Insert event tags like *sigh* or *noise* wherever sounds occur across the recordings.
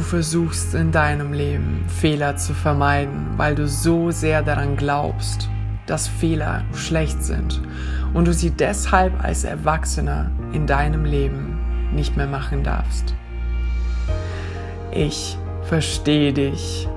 Du versuchst in deinem Leben Fehler zu vermeiden, weil du so sehr daran glaubst, dass Fehler schlecht sind und du sie deshalb als Erwachsener in deinem Leben nicht mehr machen darfst. Ich verstehe dich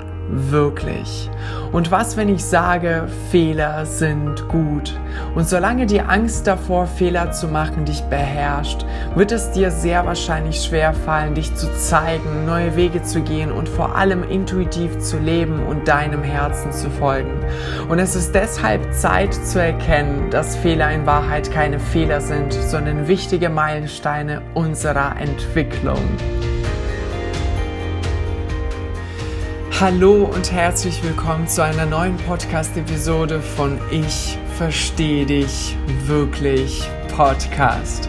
wirklich. Und was, wenn ich sage, Fehler sind gut? Und solange die Angst davor, Fehler zu machen, dich beherrscht, wird es dir sehr wahrscheinlich schwer fallen, dich zu zeigen, neue Wege zu gehen und vor allem intuitiv zu leben und deinem Herzen zu folgen. Und es ist deshalb Zeit zu erkennen, dass Fehler in Wahrheit keine Fehler sind, sondern wichtige Meilensteine unserer Entwicklung. Hallo und herzlich willkommen zu einer neuen Podcast-Episode von Ich verstehe dich wirklich Podcast.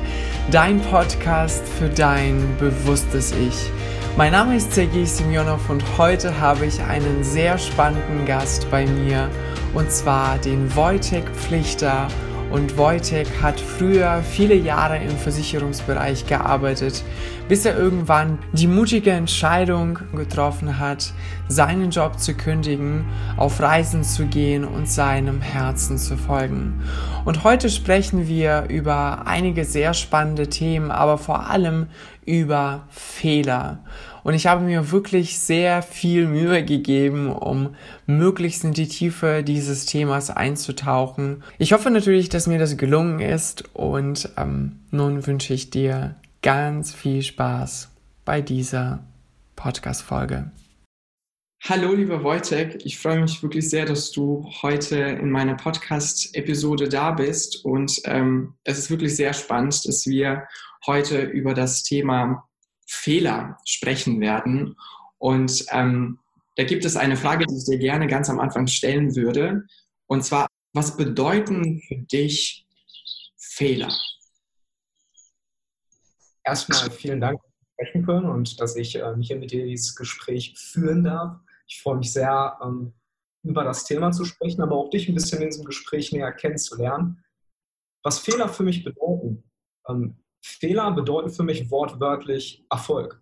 Dein Podcast für dein bewusstes Ich. Mein Name ist Sergei Simionov und heute habe ich einen sehr spannenden Gast bei mir und zwar den Wojtek Pflichter und Wojtek hat früher viele Jahre im Versicherungsbereich gearbeitet, bis er irgendwann die mutige Entscheidung getroffen hat, seinen Job zu kündigen, auf Reisen zu gehen und seinem Herzen zu folgen. Und heute sprechen wir über einige sehr spannende Themen, aber vor allem über Fehler. Und ich habe mir wirklich sehr viel Mühe gegeben, um möglichst in die Tiefe dieses Themas einzutauchen. Ich hoffe natürlich, dass mir das gelungen ist und ähm, nun wünsche ich dir ganz viel Spaß bei dieser Podcast-Folge. Hallo, lieber Wojtek. Ich freue mich wirklich sehr, dass du heute in meiner Podcast-Episode da bist. Und ähm, es ist wirklich sehr spannend, dass wir heute über das Thema Fehler sprechen werden. Und ähm, da gibt es eine Frage, die ich dir gerne ganz am Anfang stellen würde. Und zwar, was bedeuten für dich Fehler? Erstmal vielen Dank, dass wir sprechen können und dass ich äh, hier mit dir dieses Gespräch führen darf. Ich freue mich sehr, ähm, über das Thema zu sprechen, aber auch dich ein bisschen in diesem Gespräch näher kennenzulernen. Was Fehler für mich bedeuten. Ähm, Fehler bedeuten für mich wortwörtlich Erfolg.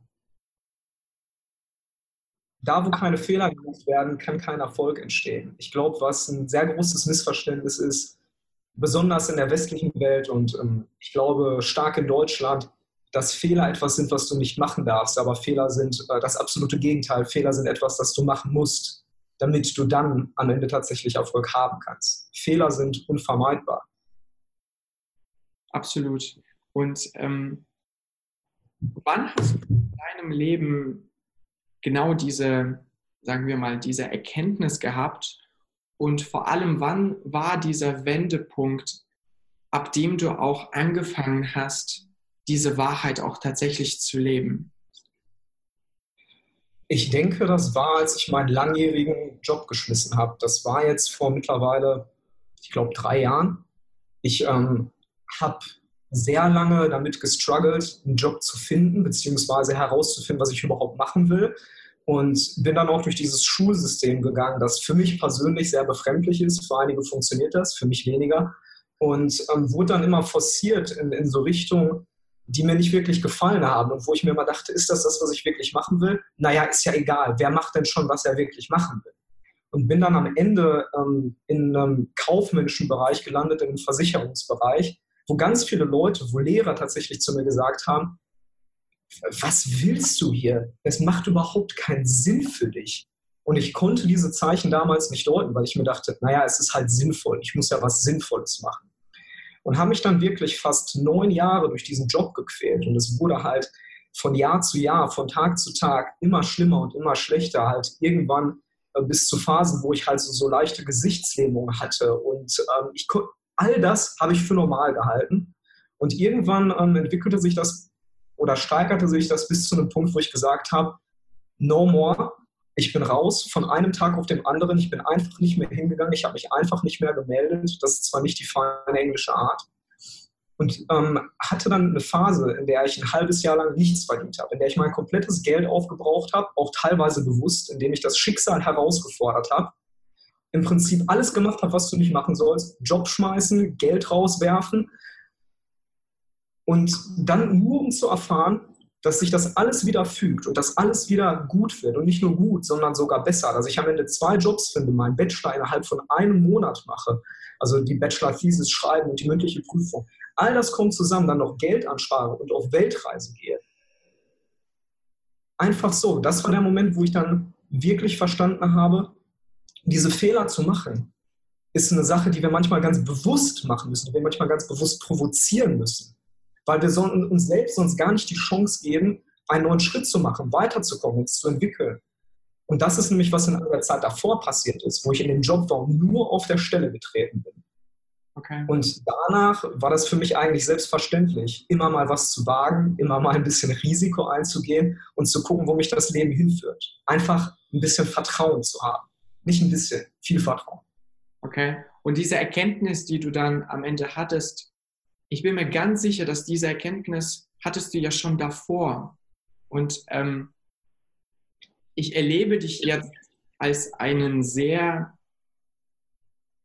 Da, wo keine Fehler gemacht werden, kann kein Erfolg entstehen. Ich glaube, was ein sehr großes Missverständnis ist, besonders in der westlichen Welt und ähm, ich glaube stark in Deutschland, dass Fehler etwas sind, was du nicht machen darfst, aber Fehler sind äh, das absolute Gegenteil. Fehler sind etwas, das du machen musst, damit du dann am Ende tatsächlich Erfolg haben kannst. Fehler sind unvermeidbar. Absolut. Und ähm, wann hast du in deinem Leben genau diese, sagen wir mal, diese Erkenntnis gehabt? Und vor allem, wann war dieser Wendepunkt, ab dem du auch angefangen hast, diese Wahrheit auch tatsächlich zu leben? Ich denke, das war, als ich meinen langjährigen Job geschmissen habe. Das war jetzt vor mittlerweile, ich glaube, drei Jahren. Ich ähm, habe sehr lange damit gestruggelt, einen Job zu finden, beziehungsweise herauszufinden, was ich überhaupt machen will. Und bin dann auch durch dieses Schulsystem gegangen, das für mich persönlich sehr befremdlich ist. Für einige funktioniert das, für mich weniger. Und ähm, wurde dann immer forciert in, in so Richtungen, die mir nicht wirklich gefallen haben und wo ich mir immer dachte, ist das das, was ich wirklich machen will? Naja, ist ja egal. Wer macht denn schon, was er wirklich machen will? Und bin dann am Ende ähm, in einem kaufmännischen Bereich gelandet, im Versicherungsbereich, wo ganz viele Leute, wo Lehrer tatsächlich zu mir gesagt haben, was willst du hier? Es macht überhaupt keinen Sinn für dich. Und ich konnte diese Zeichen damals nicht deuten, weil ich mir dachte, naja, es ist halt sinnvoll, ich muss ja was Sinnvolles machen. Und habe mich dann wirklich fast neun Jahre durch diesen Job gequält. Und es wurde halt von Jahr zu Jahr, von Tag zu Tag immer schlimmer und immer schlechter. Halt irgendwann äh, bis zu Phasen, wo ich halt so, so leichte Gesichtslähmung hatte. Und ähm, ich, all das habe ich für normal gehalten. Und irgendwann ähm, entwickelte sich das oder steigerte sich das bis zu einem Punkt, wo ich gesagt habe, no more, ich bin raus von einem Tag auf den anderen, ich bin einfach nicht mehr hingegangen, ich habe mich einfach nicht mehr gemeldet. Das ist zwar nicht die feine englische Art. Und ähm, hatte dann eine Phase, in der ich ein halbes Jahr lang nichts verdient habe, in der ich mein komplettes Geld aufgebraucht habe, auch teilweise bewusst, indem ich das Schicksal herausgefordert habe im Prinzip alles gemacht habe, was du nicht machen sollst. Job schmeißen, Geld rauswerfen. Und dann nur um zu erfahren, dass sich das alles wieder fügt und dass alles wieder gut wird und nicht nur gut, sondern sogar besser. Dass ich am Ende zwei Jobs finde, meinen Bachelor innerhalb von einem Monat mache, also die Bachelor-Thesis schreiben und die mündliche Prüfung. All das kommt zusammen, dann noch Geld anspare und auf Weltreise gehe. Einfach so. Das war der Moment, wo ich dann wirklich verstanden habe, diese Fehler zu machen, ist eine Sache, die wir manchmal ganz bewusst machen müssen, die wir manchmal ganz bewusst provozieren müssen. Weil wir uns selbst sonst gar nicht die Chance geben, einen neuen Schritt zu machen, weiterzukommen, uns zu entwickeln. Und das ist nämlich, was in der Zeit davor passiert ist, wo ich in den Job war und nur auf der Stelle getreten bin. Okay. Und danach war das für mich eigentlich selbstverständlich, immer mal was zu wagen, immer mal ein bisschen Risiko einzugehen und zu gucken, wo mich das Leben hinführt. Einfach ein bisschen Vertrauen zu haben. Nicht ein bisschen, viel Vertrauen. Okay. Und diese Erkenntnis, die du dann am Ende hattest, ich bin mir ganz sicher, dass diese Erkenntnis hattest du ja schon davor. Und ähm, ich erlebe dich jetzt als einen sehr,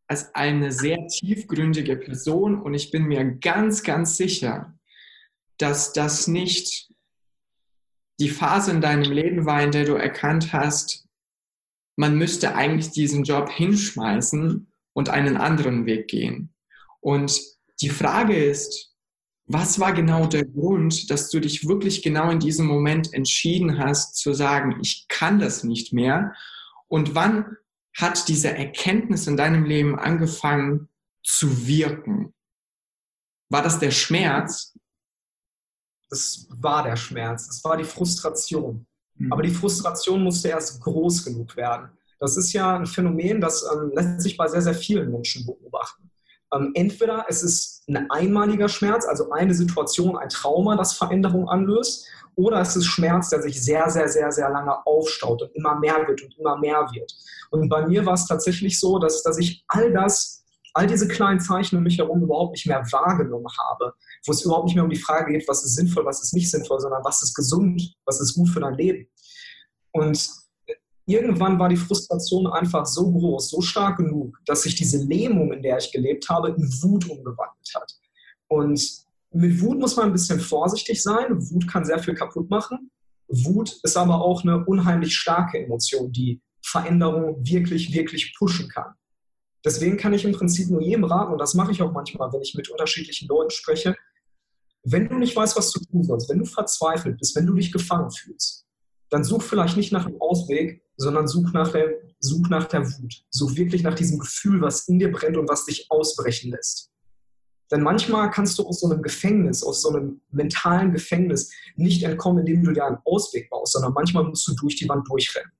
als eine sehr tiefgründige Person und ich bin mir ganz, ganz sicher, dass das nicht die Phase in deinem Leben war, in der du erkannt hast, man müsste eigentlich diesen Job hinschmeißen und einen anderen Weg gehen. Und die Frage ist, was war genau der Grund, dass du dich wirklich genau in diesem Moment entschieden hast zu sagen, ich kann das nicht mehr? Und wann hat diese Erkenntnis in deinem Leben angefangen zu wirken? War das der Schmerz? Das war der Schmerz, das war die Frustration. Mhm. Aber die Frustration musste erst groß genug werden. Das ist ja ein Phänomen, das ähm, lässt sich bei sehr, sehr vielen Menschen beobachten. Ähm, entweder es ist ein einmaliger Schmerz, also eine Situation, ein Trauma, das Veränderung anlöst, oder es ist Schmerz, der sich sehr, sehr, sehr, sehr lange aufstaut und immer mehr wird und immer mehr wird. Und bei mir war es tatsächlich so, dass, dass ich all das, all diese kleinen Zeichen um mich herum überhaupt nicht mehr wahrgenommen habe, wo es überhaupt nicht mehr um die Frage geht, was ist sinnvoll, was ist nicht sinnvoll, sondern was ist gesund, was ist gut für dein Leben. Und irgendwann war die Frustration einfach so groß, so stark genug, dass sich diese Lähmung, in der ich gelebt habe, in Wut umgewandelt hat. Und mit Wut muss man ein bisschen vorsichtig sein. Wut kann sehr viel kaputt machen. Wut ist aber auch eine unheimlich starke Emotion, die Veränderung wirklich, wirklich pushen kann. Deswegen kann ich im Prinzip nur jedem raten, und das mache ich auch manchmal, wenn ich mit unterschiedlichen Leuten spreche, wenn du nicht weißt, was du tun sollst, wenn du verzweifelt bist, wenn du dich gefangen fühlst, dann such vielleicht nicht nach einem Ausweg, sondern such nach, der, such nach der Wut. Such wirklich nach diesem Gefühl, was in dir brennt und was dich ausbrechen lässt. Denn manchmal kannst du aus so einem Gefängnis, aus so einem mentalen Gefängnis nicht entkommen, indem du dir einen Ausweg baust, sondern manchmal musst du durch die Wand durchrennen.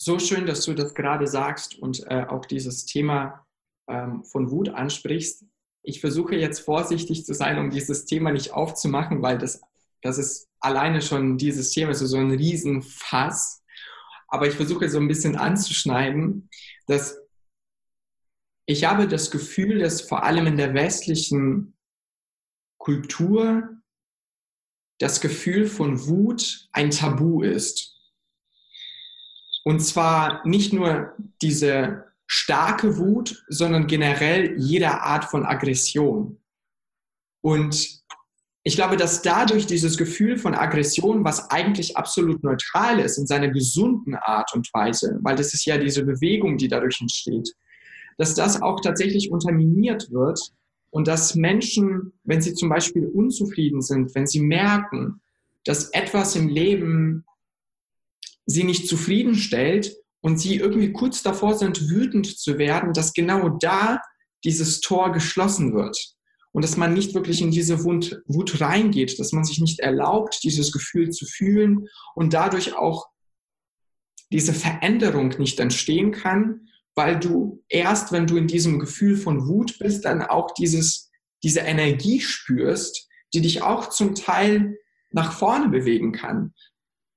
So schön, dass du das gerade sagst und äh, auch dieses Thema ähm, von Wut ansprichst. Ich versuche jetzt vorsichtig zu sein, um dieses Thema nicht aufzumachen, weil das das ist alleine schon dieses Thema, ist so ein Riesenfass. Aber ich versuche so ein bisschen anzuschneiden, dass ich habe das Gefühl, dass vor allem in der westlichen Kultur das Gefühl von Wut ein Tabu ist. Und zwar nicht nur diese starke Wut, sondern generell jede Art von Aggression. Und ich glaube, dass dadurch dieses Gefühl von Aggression, was eigentlich absolut neutral ist in seiner gesunden Art und Weise, weil das ist ja diese Bewegung, die dadurch entsteht, dass das auch tatsächlich unterminiert wird und dass Menschen, wenn sie zum Beispiel unzufrieden sind, wenn sie merken, dass etwas im Leben sie nicht zufriedenstellt und sie irgendwie kurz davor sind, wütend zu werden, dass genau da dieses Tor geschlossen wird und dass man nicht wirklich in diese Wut, Wut reingeht, dass man sich nicht erlaubt, dieses Gefühl zu fühlen und dadurch auch diese Veränderung nicht entstehen kann, weil du erst, wenn du in diesem Gefühl von Wut bist, dann auch dieses, diese Energie spürst, die dich auch zum Teil nach vorne bewegen kann.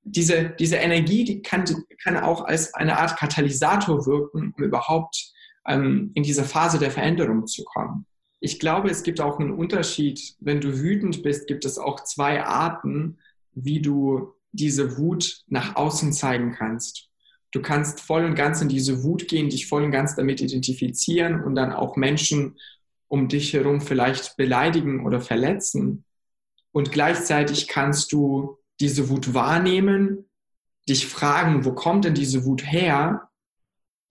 Diese, diese Energie, die kann, kann auch als eine Art Katalysator wirken, um überhaupt ähm, in diese Phase der Veränderung zu kommen ich glaube, es gibt auch einen Unterschied. Wenn du wütend bist, gibt es auch zwei Arten, wie du diese Wut nach außen zeigen kannst. Du kannst voll und ganz in diese Wut gehen, dich voll und ganz damit identifizieren und dann auch Menschen um dich herum vielleicht beleidigen oder verletzen. und gleichzeitig kannst du diese Wut wahrnehmen, dich fragen, wo kommt denn diese Wut her,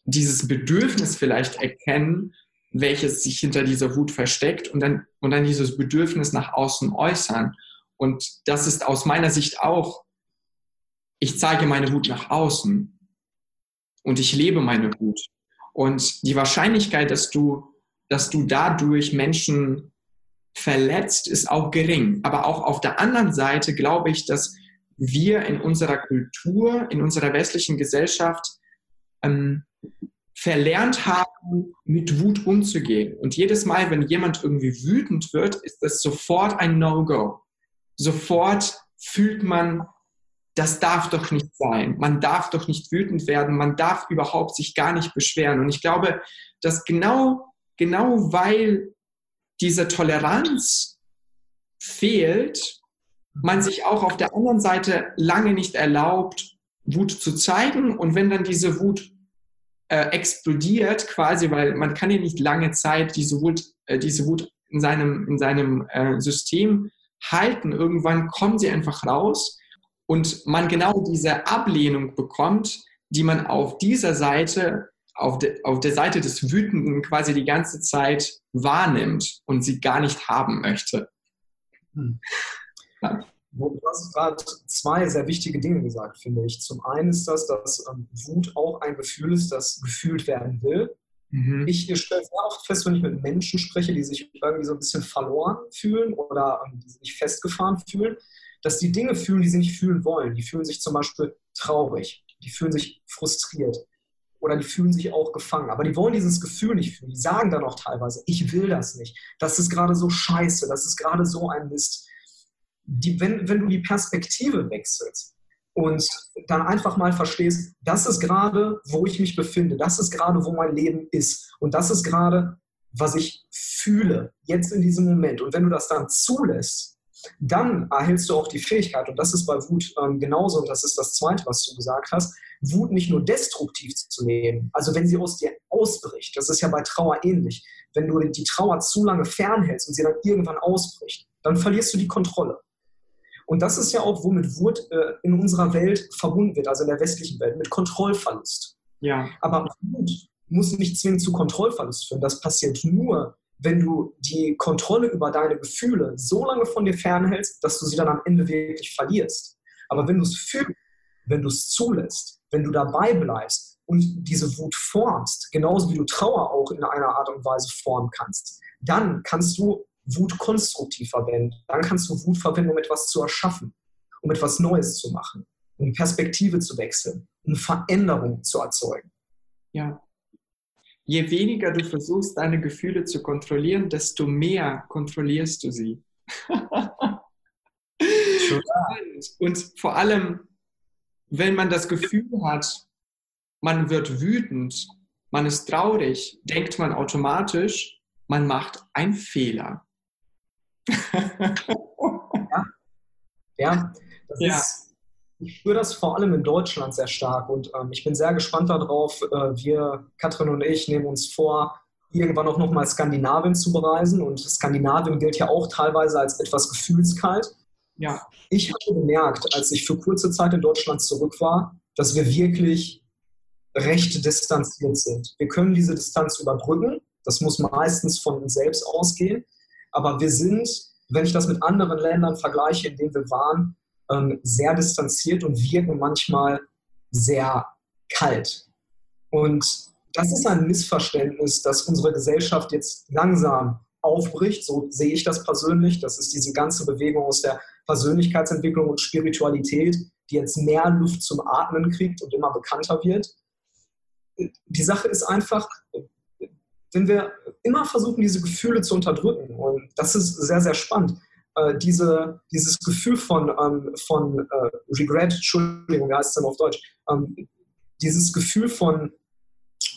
dieses Bedürfnis vielleicht erkennen, welches sich hinter dieser Wut versteckt und dann, und dann dieses Bedürfnis nach außen äußern. Und das ist aus meiner Sicht auch, ich zeige meine Wut nach außen und ich lebe meine Wut. Und die Wahrscheinlichkeit, dass du, dass du dadurch Menschen verletzt, ist auch gering. Aber auch auf der anderen Seite glaube ich, dass wir in unserer Kultur, in unserer westlichen Gesellschaft ähm, verlernt haben, mit Wut umzugehen. Und jedes Mal, wenn jemand irgendwie wütend wird, ist das sofort ein No-Go. Sofort fühlt man, das darf doch nicht sein. Man darf doch nicht wütend werden. Man darf überhaupt sich gar nicht beschweren. Und ich glaube, dass genau, genau weil diese Toleranz fehlt, man sich auch auf der anderen Seite lange nicht erlaubt, Wut zu zeigen. Und wenn dann diese Wut äh, explodiert, quasi, weil man kann ja nicht lange Zeit diese Wut, äh, diese Wut in seinem, in seinem äh, System halten. Irgendwann kommt sie einfach raus und man genau diese Ablehnung bekommt, die man auf dieser Seite auf, de, auf der Seite des Wütenden quasi die ganze Zeit wahrnimmt und sie gar nicht haben möchte. Hm. Ja. Du hast gerade zwei sehr wichtige Dinge gesagt, finde ich. Zum einen ist das, dass ähm, Wut auch ein Gefühl ist, das gefühlt werden will. Mhm. Ich stelle sehr oft fest, wenn ich mit Menschen spreche, die sich irgendwie so ein bisschen verloren fühlen oder ähm, die sich festgefahren fühlen, dass die Dinge fühlen, die sie nicht fühlen wollen. Die fühlen sich zum Beispiel traurig, die fühlen sich frustriert, oder die fühlen sich auch gefangen. Aber die wollen dieses Gefühl nicht fühlen. Die sagen dann auch teilweise, ich will das nicht. Das ist gerade so scheiße, das ist gerade so ein Mist. Die, wenn, wenn du die Perspektive wechselst und dann einfach mal verstehst, das ist gerade, wo ich mich befinde, das ist gerade, wo mein Leben ist und das ist gerade, was ich fühle, jetzt in diesem Moment. Und wenn du das dann zulässt, dann erhältst du auch die Fähigkeit, und das ist bei Wut ähm, genauso, und das ist das Zweite, was du gesagt hast, Wut nicht nur destruktiv zu nehmen, also wenn sie aus dir ausbricht, das ist ja bei Trauer ähnlich, wenn du die Trauer zu lange fernhältst und sie dann irgendwann ausbricht, dann verlierst du die Kontrolle. Und das ist ja auch, womit Wut äh, in unserer Welt verbunden wird, also in der westlichen Welt, mit Kontrollverlust. Ja. Aber Wut muss nicht zwingend zu Kontrollverlust führen. Das passiert nur, wenn du die Kontrolle über deine Gefühle so lange von dir fernhältst, dass du sie dann am Ende wirklich verlierst. Aber wenn du es fühlst, wenn du es zulässt, wenn du dabei bleibst und diese Wut formst, genauso wie du Trauer auch in einer Art und Weise formen kannst, dann kannst du Wut konstruktiv verwenden. Dann kannst du Wut verwenden, um etwas zu erschaffen, um etwas Neues zu machen, um Perspektive zu wechseln, um Veränderung zu erzeugen. Ja, je weniger du versuchst, deine Gefühle zu kontrollieren, desto mehr kontrollierst du sie. *laughs* und vor allem, wenn man das Gefühl hat, man wird wütend, man ist traurig, denkt man automatisch, man macht einen Fehler. Ja, ja, das ja. ist ich spüre das vor allem in Deutschland sehr stark und ähm, ich bin sehr gespannt darauf. Äh, wir, Katrin und ich, nehmen uns vor, irgendwann auch nochmal Skandinavien zu bereisen und Skandinavien gilt ja auch teilweise als etwas gefühlskalt. Ja. Ich habe bemerkt, als ich für kurze Zeit in Deutschland zurück war, dass wir wirklich recht distanziert sind. Wir können diese Distanz überbrücken. Das muss meistens von uns selbst ausgehen. Aber wir sind, wenn ich das mit anderen Ländern vergleiche, in denen wir waren, ähm, sehr distanziert und wirken manchmal sehr kalt. Und das ist ein Missverständnis, das unsere Gesellschaft jetzt langsam aufbricht. So sehe ich das persönlich. Das ist diese ganze Bewegung aus der Persönlichkeitsentwicklung und Spiritualität, die jetzt mehr Luft zum Atmen kriegt und immer bekannter wird. Die Sache ist einfach, wenn wir immer versuchen, diese Gefühle zu unterdrücken, und das ist sehr, sehr spannend, äh, diese, dieses Gefühl von, ähm, von äh, Regret, Entschuldigung, wie heißt es denn auf Deutsch, ähm, dieses Gefühl von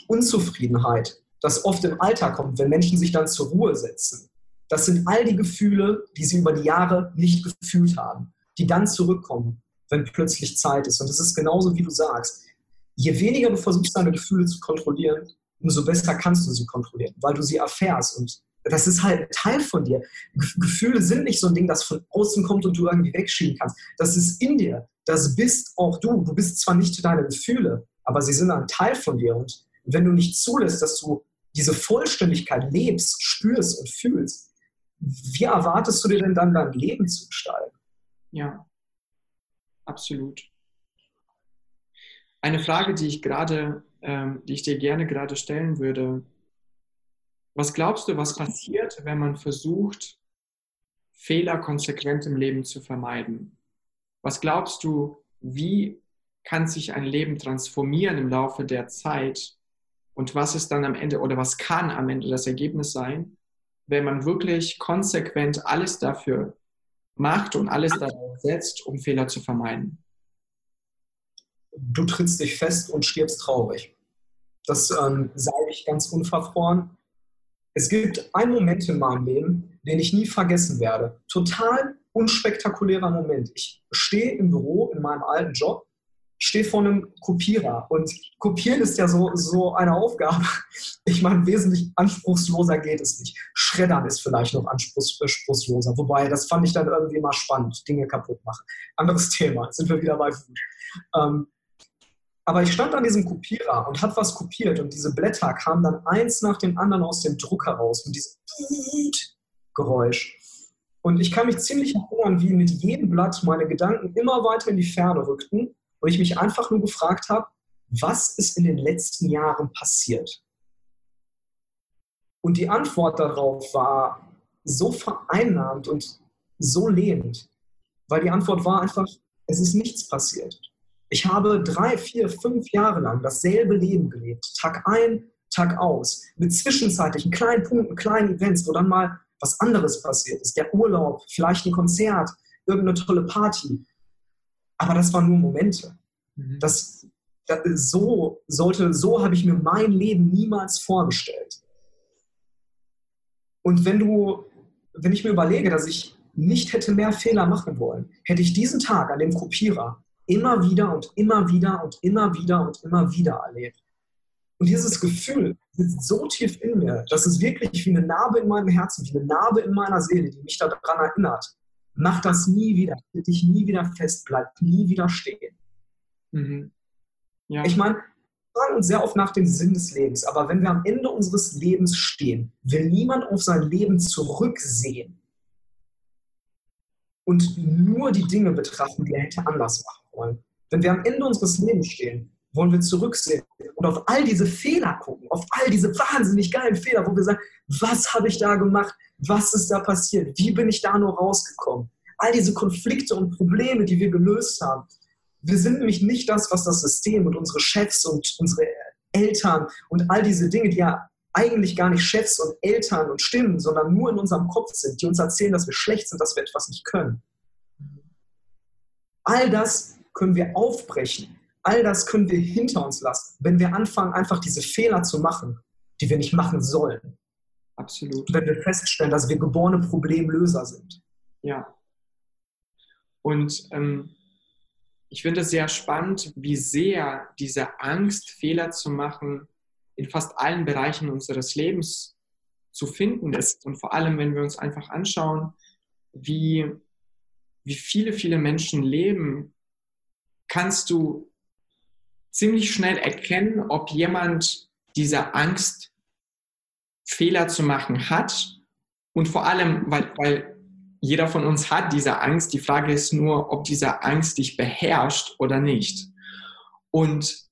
Unzufriedenheit, das oft im Alltag kommt, wenn Menschen sich dann zur Ruhe setzen. Das sind all die Gefühle, die sie über die Jahre nicht gefühlt haben, die dann zurückkommen, wenn plötzlich Zeit ist. Und es ist genauso, wie du sagst. Je weniger du versuchst, deine Gefühle zu kontrollieren, umso besser kannst du sie kontrollieren, weil du sie erfährst. Und das ist halt Teil von dir. Gefühle sind nicht so ein Ding, das von außen kommt und du irgendwie wegschieben kannst. Das ist in dir. Das bist auch du. Du bist zwar nicht deine Gefühle, aber sie sind ein Teil von dir. Und wenn du nicht zulässt, dass du diese Vollständigkeit lebst, spürst und fühlst, wie erwartest du dir denn dann dein Leben zu gestalten? Ja, absolut. Eine Frage, die ich gerade, ähm, die ich dir gerne gerade stellen würde, was glaubst du, was passiert, wenn man versucht, Fehler konsequent im Leben zu vermeiden? Was glaubst du, wie kann sich ein Leben transformieren im Laufe der Zeit? Und was ist dann am Ende oder was kann am Ende das Ergebnis sein, wenn man wirklich konsequent alles dafür macht und alles darauf setzt, um Fehler zu vermeiden? Du trittst dich fest und stirbst traurig. Das ähm, sage ich ganz unverfroren. Es gibt einen Moment in meinem Leben, den ich nie vergessen werde. Total unspektakulärer Moment. Ich stehe im Büro in meinem alten Job, stehe vor einem Kopierer und kopieren ist ja so, so eine Aufgabe. *laughs* Ich meine, wesentlich anspruchsloser geht es nicht. Schreddern ist vielleicht noch anspruchsloser, wobei das fand ich dann irgendwie mal spannend, Dinge kaputt machen. Anderes *laughs* Thema, sind wir wieder bei Food. Ähm, aber ich stand an diesem Kopierer und habe was kopiert und diese Blätter kamen dann eins nach dem anderen aus dem Drucker raus mit diesem Geräusch. Und ich kann mich ziemlich erinnern, wie mit jedem Blatt meine Gedanken immer weiter in die Ferne rückten und ich mich einfach nur gefragt habe, was ist in den letzten Jahren passiert? Und die Antwort darauf war so vereinnahmt und so lähmend, weil die Antwort war einfach, es ist nichts passiert. Ich habe drei, vier, fünf Jahre lang dasselbe Leben gelebt, Tag ein, Tag aus, mit zwischenzeitlichen kleinen Punkten, kleinen Events, wo dann mal was anderes passiert ist. Der Urlaub, vielleicht ein Konzert, irgendeine tolle Party. Aber das waren nur Momente. Mhm. Das, das, so sollte, so habe ich mir mein Leben niemals vorgestellt. Und wenn du, wenn ich mir überlege, dass ich nicht hätte mehr Fehler machen wollen, hätte ich diesen Tag an dem Kopierer immer wieder und immer wieder und immer wieder und immer wieder erlebt. Und dieses Gefühl sitzt so tief in mir, dass es wirklich wie eine Narbe in meinem Herzen, wie eine Narbe in meiner Seele, die mich daran erinnert. Mach das nie wieder, halt dich nie wieder fest, bleib nie wieder stehen. Mhm. Ja. Ich meine, wir fragen uns sehr oft nach dem Sinn des Lebens, aber wenn wir am Ende unseres Lebens stehen, will niemand auf sein Leben zurücksehen und nur die Dinge betrachten, die er hätte anders machen wollen. Wenn wir am Ende unseres Lebens stehen, wollen wir zurücksehen und auf all diese Fehler gucken, auf all diese wahnsinnig geilen Fehler, wo wir sagen, was habe ich da gemacht? Was ist da passiert? Wie bin ich da nur rausgekommen? All diese Konflikte und Probleme, die wir gelöst haben. Wir sind nämlich nicht das, was das System und unsere Chefs und unsere Eltern und all diese Dinge, die ja eigentlich gar nicht Chefs und Eltern und Stimmen, sondern nur in unserem Kopf sind, die uns erzählen, dass wir schlecht sind, dass wir etwas nicht können. All das können wir aufbrechen. All das können wir hinter uns lassen, wenn wir anfangen, einfach diese Fehler zu machen, die wir nicht machen sollen. Absolut. Wenn wir feststellen, dass wir geborene Problemlöser sind. Ja. Und ähm, ich finde es sehr spannend, wie sehr diese Angst, Fehler zu machen, in fast allen Bereichen unseres Lebens zu finden ist. Und vor allem, wenn wir uns einfach anschauen, wie, wie viele, viele Menschen leben, kannst du ziemlich schnell erkennen, ob jemand diese Angst, Fehler zu machen hat. Und vor allem, weil, weil jeder von uns hat diese Angst. Die Frage ist nur, ob diese Angst dich beherrscht oder nicht. Und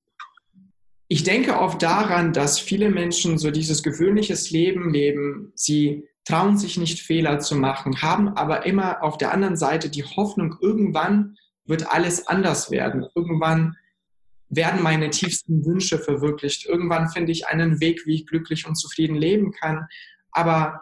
ich denke oft daran, dass viele Menschen so dieses gewöhnliches Leben leben. Sie trauen sich nicht Fehler zu machen, haben aber immer auf der anderen Seite die Hoffnung, irgendwann wird alles anders werden. Irgendwann werden meine tiefsten Wünsche verwirklicht. Irgendwann finde ich einen Weg, wie ich glücklich und zufrieden leben kann. Aber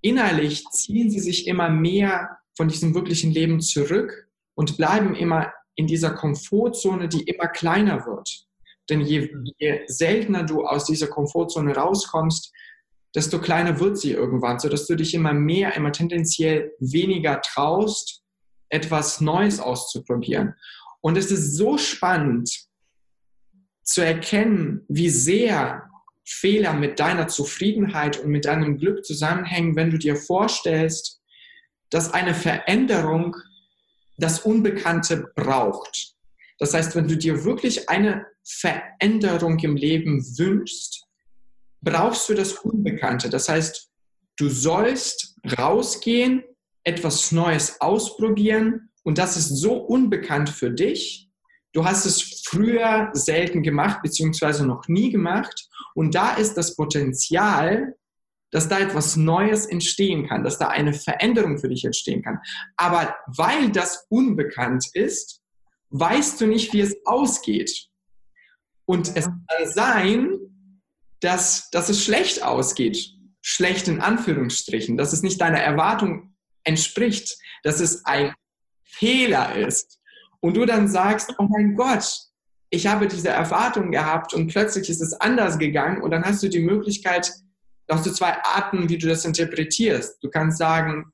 innerlich ziehen sie sich immer mehr von diesem wirklichen Leben zurück und bleiben immer in dieser Komfortzone, die immer kleiner wird. Denn je, je seltener du aus dieser Komfortzone rauskommst, desto kleiner wird sie irgendwann, sodass du dich immer mehr, immer tendenziell weniger traust, etwas Neues auszuprobieren. Und es ist so spannend zu erkennen, wie sehr Fehler mit deiner Zufriedenheit und mit deinem Glück zusammenhängen, wenn du dir vorstellst, dass eine Veränderung das Unbekannte braucht. Das heißt, wenn du dir wirklich eine Veränderung im Leben wünschst, brauchst du das Unbekannte. Das heißt, du sollst rausgehen, etwas Neues ausprobieren und das ist so unbekannt für dich. Du hast es früher selten gemacht, beziehungsweise noch nie gemacht. Und da ist das Potenzial, dass da etwas Neues entstehen kann, dass da eine Veränderung für dich entstehen kann. Aber weil das unbekannt ist, weißt du nicht, wie es ausgeht. Und es kann sein, dass, dass es schlecht ausgeht. Schlecht in Anführungsstrichen, dass es nicht deiner Erwartung entspricht, dass es ein Fehler ist. Und du dann sagst, oh mein Gott, ich habe diese Erwartung gehabt und plötzlich ist es anders gegangen und dann hast du die Möglichkeit, da hast du zwei Arten, wie du das interpretierst. Du kannst sagen,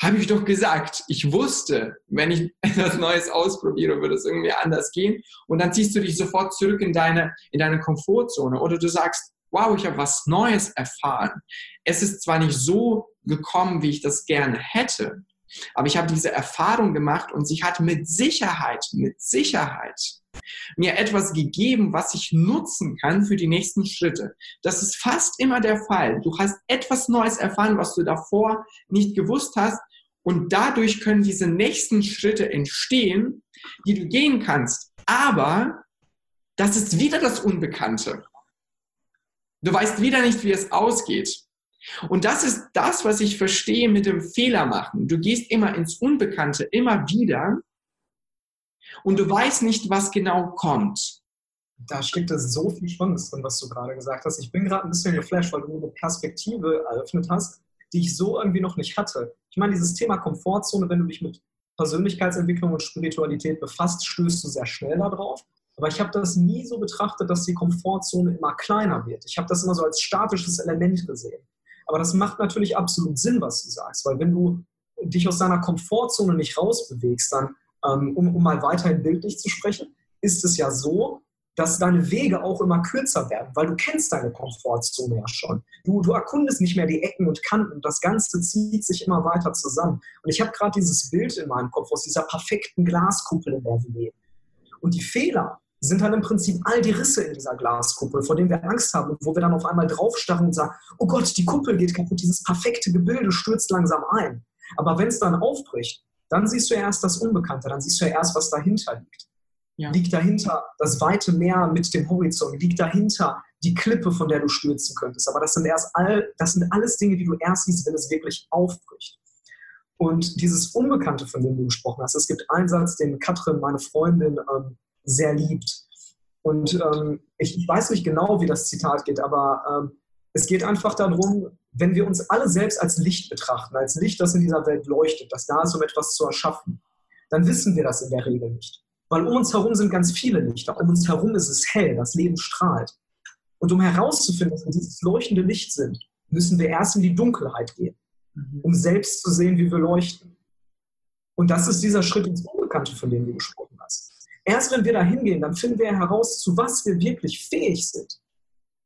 habe ich doch gesagt, ich wusste, wenn ich *laughs* etwas Neues ausprobiere, würde es irgendwie anders gehen. Und dann ziehst du dich sofort zurück in deine, in deine Komfortzone. Oder du sagst, wow, ich habe was Neues erfahren. Es ist zwar nicht so gekommen, wie ich das gerne hätte, aber ich habe diese Erfahrung gemacht und sie hat mit Sicherheit, mit Sicherheit mir etwas gegeben, was ich nutzen kann für die nächsten Schritte. Das ist fast immer der Fall. Du hast etwas Neues erfahren, was du davor nicht gewusst hast und dadurch können diese nächsten Schritte entstehen, die du gehen kannst. Aber das ist wieder das Unbekannte. Du weißt wieder nicht, wie es ausgeht. Und das ist das, was ich verstehe mit dem Fehler machen. Du gehst immer ins Unbekannte, immer wieder. Und du weißt nicht, was genau kommt. Da steckt so viel Spannendes drin, was du gerade gesagt hast. Ich bin gerade ein bisschen geflasht, weil du eine Perspektive eröffnet hast, die ich so irgendwie noch nicht hatte. Ich meine, dieses Thema Komfortzone, wenn du dich mit Persönlichkeitsentwicklung und Spiritualität befasst, stößt du sehr schnell darauf. Aber ich habe das nie so betrachtet, dass die Komfortzone immer kleiner wird. Ich habe das immer so als statisches Element gesehen. Aber das macht natürlich absolut Sinn, was du sagst, weil wenn du dich aus deiner Komfortzone nicht rausbewegst, dann, ähm, um, um mal weiterhin bildlich zu sprechen, ist es ja so, dass deine Wege auch immer kürzer werden, weil du kennst deine Komfortzone ja schon. Du, du erkundest nicht mehr die Ecken und Kanten. Das Ganze zieht sich immer weiter zusammen. Und ich habe gerade dieses Bild in meinem Kopf aus dieser perfekten Glaskuppel, in der leben. Und die Fehler, sind dann im Prinzip all die Risse in dieser Glaskuppel, vor denen wir Angst haben und wo wir dann auf einmal draufstarren und sagen, oh Gott, die Kuppel geht kaputt, dieses perfekte Gebilde stürzt langsam ein. Aber wenn es dann aufbricht, dann siehst du erst das Unbekannte, dann siehst du ja erst, was dahinter liegt. Ja. Liegt dahinter das weite Meer mit dem Horizont, liegt dahinter die Klippe, von der du stürzen könntest. Aber das sind erst all, das sind alles Dinge, die du erst siehst, wenn es wirklich aufbricht. Und dieses Unbekannte, von dem du gesprochen hast, es gibt einen Satz, den Katrin, meine Freundin, ähm, sehr liebt. Und ähm, ich, weiß nicht genau, wie das Zitat geht, aber ähm, es geht einfach darum, wenn wir uns alle selbst als Licht betrachten, als Licht, das in dieser Welt leuchtet, das da ist, um etwas zu erschaffen, dann wissen wir das in der Regel nicht. Weil um uns herum sind ganz viele Lichter, um uns herum ist es hell, das Leben strahlt. Und um herauszufinden, dass wir dieses leuchtende Licht sind, müssen wir erst in die Dunkelheit gehen, mhm. um selbst zu sehen, wie wir leuchten. Und das ist dieser Schritt ins Unbekannte, von dem du gesprochen hast. Erst wenn wir da hingehen, dann finden wir heraus, zu was wir wirklich fähig sind.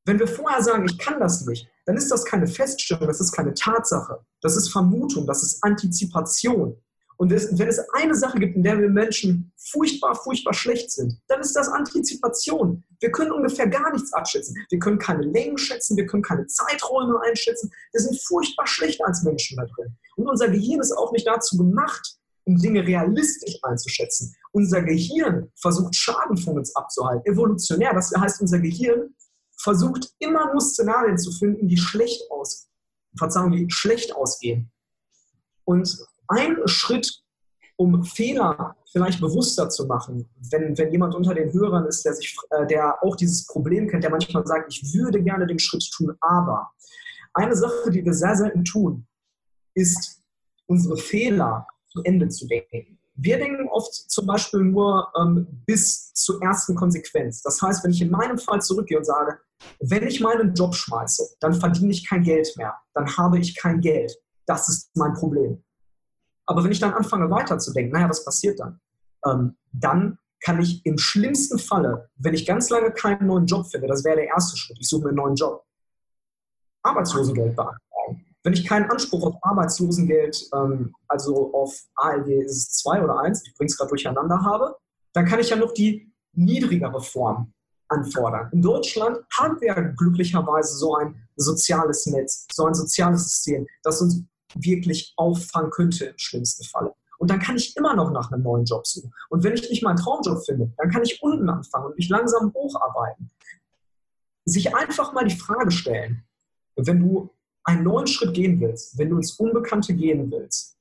Wenn wir vorher sagen, ich kann das nicht, dann ist das keine Feststellung, das ist keine Tatsache. Das ist Vermutung, das ist Antizipation. Und wenn es eine Sache gibt, in der wir Menschen furchtbar, furchtbar schlecht sind, dann ist das Antizipation. Wir können ungefähr gar nichts abschätzen. Wir können keine Längen schätzen, wir können keine Zeiträume einschätzen. Wir sind furchtbar schlecht als Menschen da drin. Und unser Gehirn ist auch nicht dazu gemacht, um Dinge realistisch einzuschätzen. Unser Gehirn versucht Schaden von uns abzuhalten, evolutionär. Das heißt, unser Gehirn versucht immer nur Szenarien zu finden, die schlecht aus, Verzeihung, die schlecht ausgehen. Und ein Schritt, um Fehler vielleicht bewusster zu machen, wenn, wenn jemand unter den Hörern ist, der, sich, äh, der auch dieses Problem kennt, der manchmal sagt, ich würde gerne den Schritt tun, aber eine Sache, die wir sehr selten tun, ist unsere Fehler zu Ende zu denken. Wir denken oft zum Beispiel nur ähm, bis zur ersten Konsequenz. Das heißt, wenn ich in meinem Fall zurückgehe und sage, wenn ich meinen Job schmeiße, dann verdiene ich kein Geld mehr, dann habe ich kein Geld. Das ist mein Problem. Aber wenn ich dann anfange weiterzudenken, naja, was passiert dann? Ähm, dann kann ich im schlimmsten Falle, wenn ich ganz lange keinen neuen Job finde, das wäre der erste Schritt, ich suche mir einen neuen Job, Arbeitslosengeld beantragen. Wenn ich keinen Anspruch auf Arbeitslosengeld, ähm, also auf ALG ist es 2 oder 1, ich bringe es gerade durcheinander habe, dann kann ich ja noch die niedrigere Form anfordern. In Deutschland haben wir glücklicherweise so ein soziales Netz, so ein soziales System, das uns wirklich auffangen könnte im schlimmsten Falle. Und dann kann ich immer noch nach einem neuen Job suchen. Und wenn ich nicht meinen Traumjob finde, dann kann ich unten anfangen und mich langsam hocharbeiten. Sich einfach mal die Frage stellen, wenn du einen neuen Schritt gehen willst, wenn du ins Unbekannte gehen willst,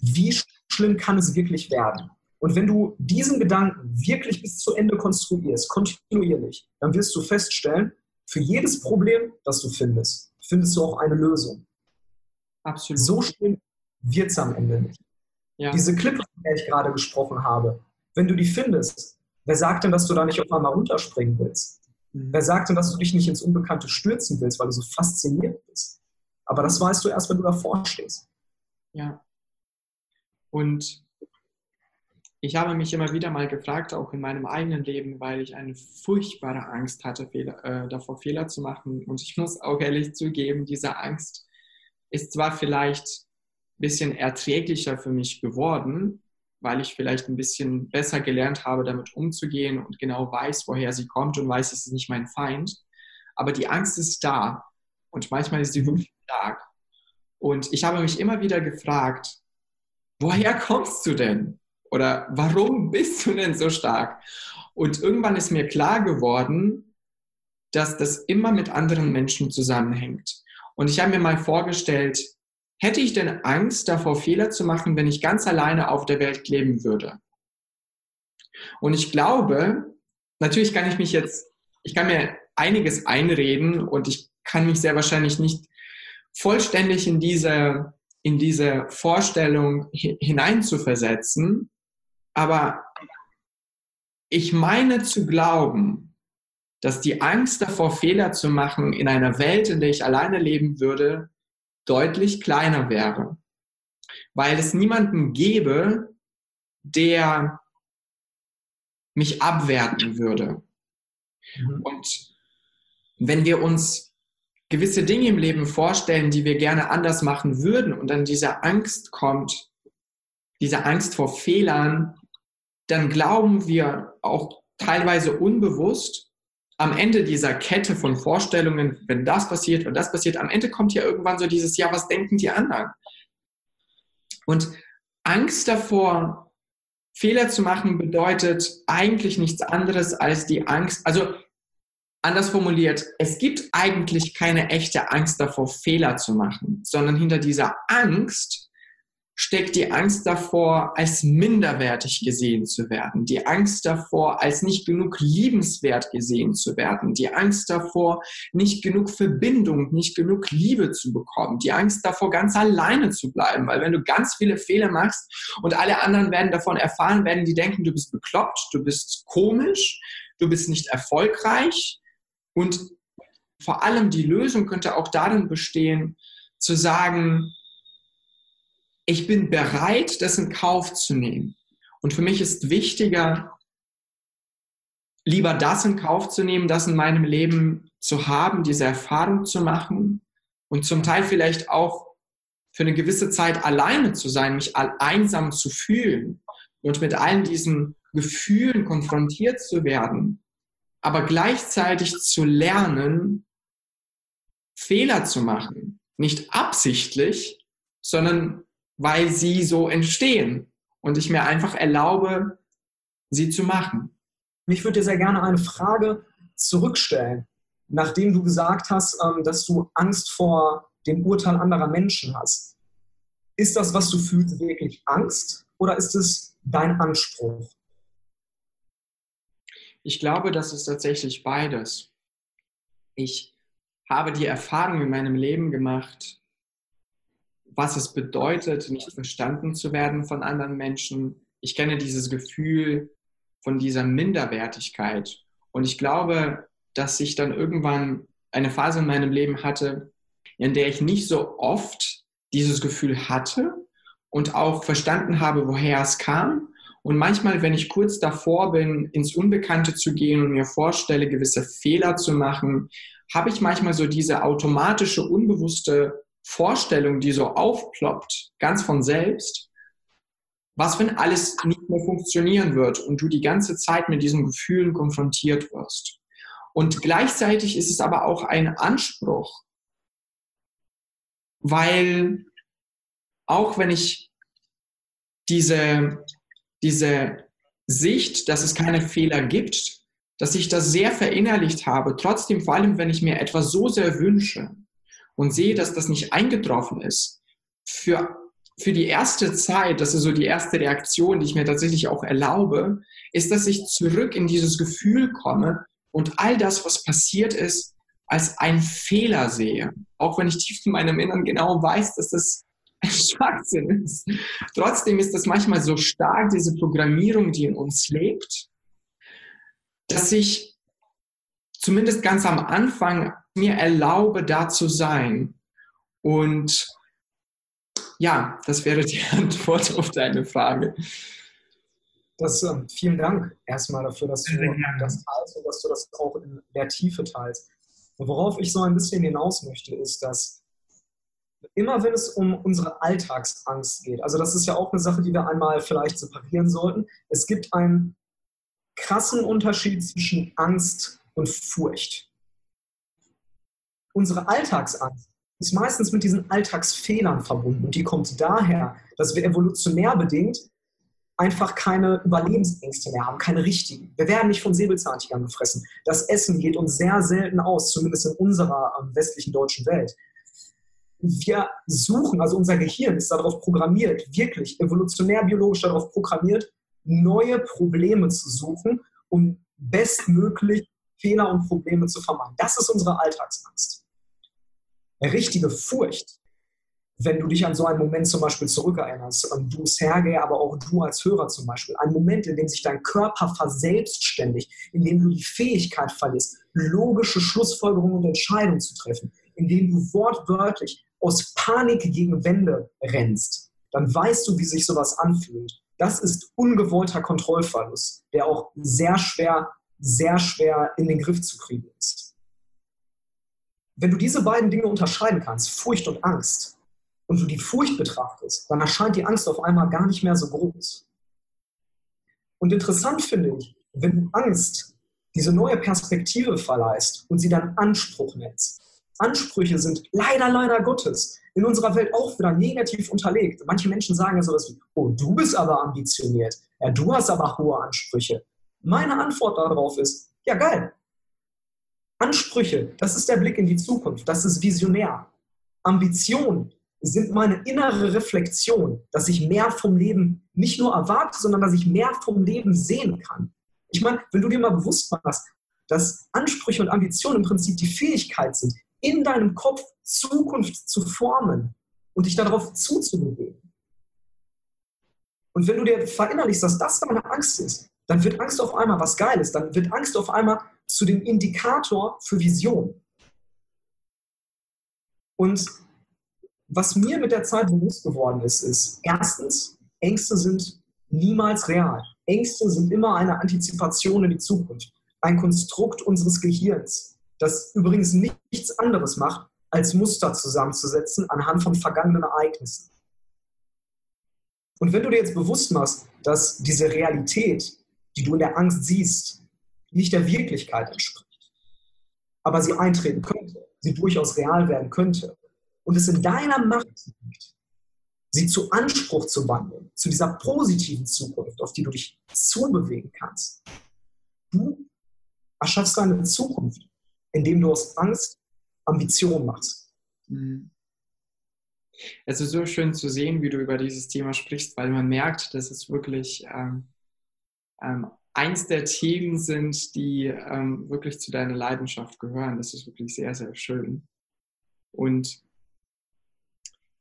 wie schlimm kann es wirklich werden? Und wenn du diesen Gedanken wirklich bis zu Ende konstruierst, kontinuierlich, dann wirst du feststellen, für jedes Problem, das du findest, findest du auch eine Lösung. Absolut. So schlimm wird es am Ende nicht. Ja. Diese Klippe, von der ich gerade gesprochen habe, wenn du die findest, wer sagt denn, dass du da nicht auf einmal runterspringen willst? Mhm. Wer sagt denn, dass du dich nicht ins Unbekannte stürzen willst, weil du so fasziniert bist? Aber das weißt du erst, wenn du davor stehst. Ja. Und ich habe mich immer wieder mal gefragt, auch in meinem eigenen Leben, weil ich eine furchtbare Angst hatte, Fehler, äh, davor Fehler zu machen. Und ich muss auch ehrlich zugeben, diese Angst ist zwar vielleicht ein bisschen erträglicher für mich geworden, weil ich vielleicht ein bisschen besser gelernt habe, damit umzugehen und genau weiß, woher sie kommt und weiß, es ist nicht mein Feind. Aber die Angst ist da und manchmal ist sie wirklich stark. Und ich habe mich immer wieder gefragt, woher kommst du denn? Oder warum bist du denn so stark? Und irgendwann ist mir klar geworden, dass das immer mit anderen Menschen zusammenhängt. Und ich habe mir mal vorgestellt, Hätte ich denn Angst davor, Fehler zu machen, wenn ich ganz alleine auf der Welt leben würde? Und ich glaube, natürlich kann ich mich jetzt, ich kann mir einiges einreden und ich kann mich sehr wahrscheinlich nicht vollständig in diese, in diese Vorstellung hineinzuversetzen. Aber ich meine zu glauben, dass die Angst davor, Fehler zu machen in einer Welt, in der ich alleine leben würde, deutlich kleiner wäre, weil es niemanden gäbe, der mich abwerten würde. Mhm. Und wenn wir uns gewisse Dinge im Leben vorstellen, die wir gerne anders machen würden und dann diese Angst kommt, diese Angst vor Fehlern, dann glauben wir auch teilweise unbewusst, am Ende dieser Kette von Vorstellungen, wenn das passiert und das passiert, am Ende kommt ja irgendwann so dieses, ja, was denken die anderen? Und Angst davor, Fehler zu machen, bedeutet eigentlich nichts anderes als die Angst, also anders formuliert, es gibt eigentlich keine echte Angst davor, Fehler zu machen, sondern hinter dieser Angst steckt die Angst davor, als minderwertig gesehen zu werden, die Angst davor, als nicht genug liebenswert gesehen zu werden, die Angst davor, nicht genug Verbindung, nicht genug Liebe zu bekommen, die Angst davor, ganz alleine zu bleiben, weil wenn du ganz viele Fehler machst und alle anderen werden davon erfahren, werden die denken, du bist bekloppt, du bist komisch, du bist nicht erfolgreich. Und vor allem die Lösung könnte auch darin bestehen, zu sagen, ich bin bereit, das in Kauf zu nehmen. Und für mich ist wichtiger, lieber das in Kauf zu nehmen, das in meinem Leben zu haben, diese Erfahrung zu machen und zum Teil vielleicht auch für eine gewisse Zeit alleine zu sein, mich einsam zu fühlen und mit allen diesen Gefühlen konfrontiert zu werden, aber gleichzeitig zu lernen, Fehler zu machen. Nicht absichtlich, sondern weil sie so entstehen und ich mir einfach erlaube, sie zu machen. Mich würde dir sehr gerne eine Frage zurückstellen, nachdem du gesagt hast, ähm, dass du Angst vor dem Urteil anderer Menschen hast. Ist das, was du fühlst, wirklich Angst oder ist es dein Anspruch? Ich glaube, das ist tatsächlich beides. Ich habe die Erfahrung in meinem Leben gemacht, was es bedeutet, nicht verstanden zu werden von anderen Menschen. Ich kenne dieses Gefühl von dieser Minderwertigkeit. Und ich glaube, dass ich dann irgendwann eine Phase in meinem Leben hatte, in der ich nicht so oft dieses Gefühl hatte und auch verstanden habe, woher es kam Und manchmal, wenn ich kurz davor bin, ins Unbekannte zu gehen und mir vorstelle, gewisse Fehler zu machen, habe ich manchmal so diese automatische, unbewusste Vorstellung, die so aufploppt, ganz von selbst, was, wenn alles nicht mehr funktionieren wird und du die ganze Zeit mit diesen Gefühlen konfrontiert wirst. Und gleichzeitig ist es aber auch ein Anspruch, weil auch wenn ich diese, diese Sicht, dass es keine Fehler gibt, dass ich das sehr verinnerlicht habe, trotzdem vor allem, wenn ich mir etwas so sehr wünsche und sehe, dass das nicht eingetroffen ist, für für die erste Zeit, das ist so die erste Reaktion, die ich mir tatsächlich auch erlaube, ist, dass ich zurück in dieses Gefühl komme und all das, was passiert ist, als ein Fehler sehe. Auch wenn ich tief in meinem Innern genau weiß, dass das *laughs* ein Schwachsinn ist. Trotzdem ist das manchmal so stark, diese Programmierung, die in uns lebt, dass ich zumindest ganz am Anfang mir erlaube, da zu sein und ja, das wäre die *laughs* Antwort auf deine Frage. Das, ähm, vielen Dank erstmal dafür, dass du das teilst und dass du das auch in der Tiefe teilst. Und worauf ich so ein bisschen hinaus möchte, ist, dass immer wenn es um unsere Alltagsangst geht, also das ist ja auch eine Sache, die wir einmal vielleicht separieren sollten, es gibt einen krassen Unterschied zwischen Angst und Furcht. Unsere Alltagsangst ist meistens mit diesen Alltagsfehlern verbunden. Und die kommt daher, dass wir evolutionär bedingt einfach keine Überlebensängste mehr haben, keine richtigen. Wir werden nicht von Säbelzahntigern gefressen. Das Essen geht uns sehr selten aus, zumindest in unserer ähm, westlichen deutschen Welt. Wir suchen, also unser Gehirn ist darauf programmiert, wirklich evolutionär biologisch darauf programmiert, neue Probleme zu suchen, um bestmöglich Fehler und Probleme zu vermeiden. Das ist unsere Alltagsangst richtige Furcht, wenn du dich an so einen Moment zum Beispiel zurückerinnerst, du Sergei, aber auch du als Hörer zum Beispiel, ein Moment, in dem sich dein Körper verselbstständigt, in dem du die Fähigkeit verlierst, logische Schlussfolgerungen und Entscheidungen zu treffen, in dem du wortwörtlich aus Panik gegen Wände rennst, dann weißt du, wie sich sowas anfühlt. Das ist ungewollter Kontrollverlust, der auch sehr schwer, sehr schwer in den Griff zu kriegen ist. Wenn du diese beiden Dinge unterscheiden kannst, Furcht und Angst, und du die Furcht betrachtest, dann erscheint die Angst auf einmal gar nicht mehr so groß. Und interessant finde ich, wenn du Angst diese neue Perspektive verleihst und sie dann Anspruch nennst. Ansprüche sind leider, leider Gottes in unserer Welt auch wieder negativ unterlegt. Manche Menschen sagen ja sowas wie, oh, du bist aber ambitioniert, ja, du hast aber hohe Ansprüche. Meine Antwort darauf ist, ja geil, Ansprüche, das ist der Blick in die Zukunft, das ist visionär. Ambitionen sind meine innere Reflexion, dass ich mehr vom Leben nicht nur erwarte, sondern dass ich mehr vom Leben sehen kann. Ich meine, wenn du dir mal bewusst machst, dass Ansprüche und Ambitionen im Prinzip die Fähigkeit sind, in deinem Kopf Zukunft zu formen und dich darauf zuzubewegen. Und wenn du dir verinnerlichst, dass das deine Angst ist, dann wird Angst auf einmal was Geiles, dann wird Angst auf einmal zu dem Indikator für Vision. Und was mir mit der Zeit bewusst geworden ist, ist, erstens, Ängste sind niemals real. Ängste sind immer eine Antizipation in die Zukunft, ein Konstrukt unseres Gehirns, das übrigens nichts anderes macht, als Muster zusammenzusetzen anhand von vergangenen Ereignissen. Und wenn du dir jetzt bewusst machst, dass diese Realität, die du in der Angst siehst, nicht der Wirklichkeit entspricht, aber sie eintreten könnte, sie durchaus real werden könnte und es in deiner Macht liegt, sie zu Anspruch zu wandeln, zu dieser positiven Zukunft, auf die du dich zubewegen kannst. Du erschaffst deine Zukunft, indem du aus Angst Ambition machst. Mhm. Es ist so schön zu sehen, wie du über dieses Thema sprichst, weil man merkt, dass es wirklich ähm, ähm, eins der Themen sind, die ähm, wirklich zu deiner Leidenschaft gehören. Das ist wirklich sehr, sehr schön. Und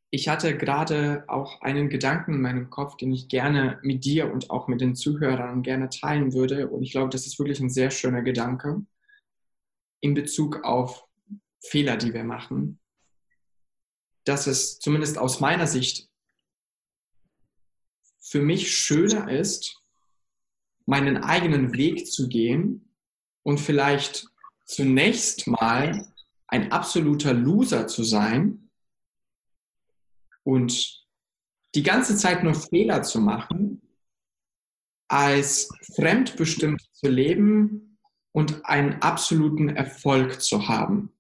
ich hatte gerade auch einen Gedanken in meinem Kopf, den ich gerne mit dir und auch mit den Zuhörern gerne teilen würde. Und ich glaube, das ist wirklich ein sehr schöner Gedanke in Bezug auf Fehler, die wir machen. Dass es zumindest aus meiner Sicht für mich schöner ist, meinen eigenen Weg zu gehen und vielleicht zunächst mal ein absoluter Loser zu sein und die ganze Zeit nur Fehler zu machen, als fremdbestimmt zu leben und einen absoluten Erfolg zu haben.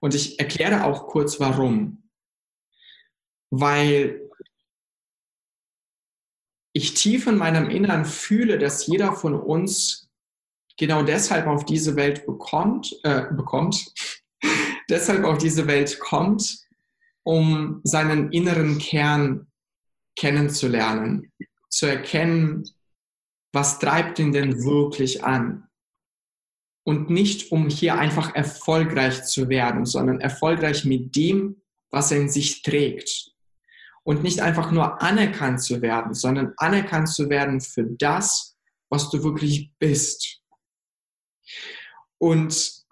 Und ich erkläre auch kurz warum. Weil ich tief in meinem Innern fühle, dass jeder von uns genau deshalb auf diese Welt bekommt, äh, bekommt, *laughs* deshalb auf diese Welt kommt, um seinen inneren Kern kennenzulernen, zu erkennen, was treibt ihn denn wirklich an. Und nicht, um hier einfach erfolgreich zu werden, sondern erfolgreich mit dem, was er in sich trägt. Und nicht einfach nur anerkannt zu werden, sondern anerkannt zu werden für das, was du wirklich bist. Und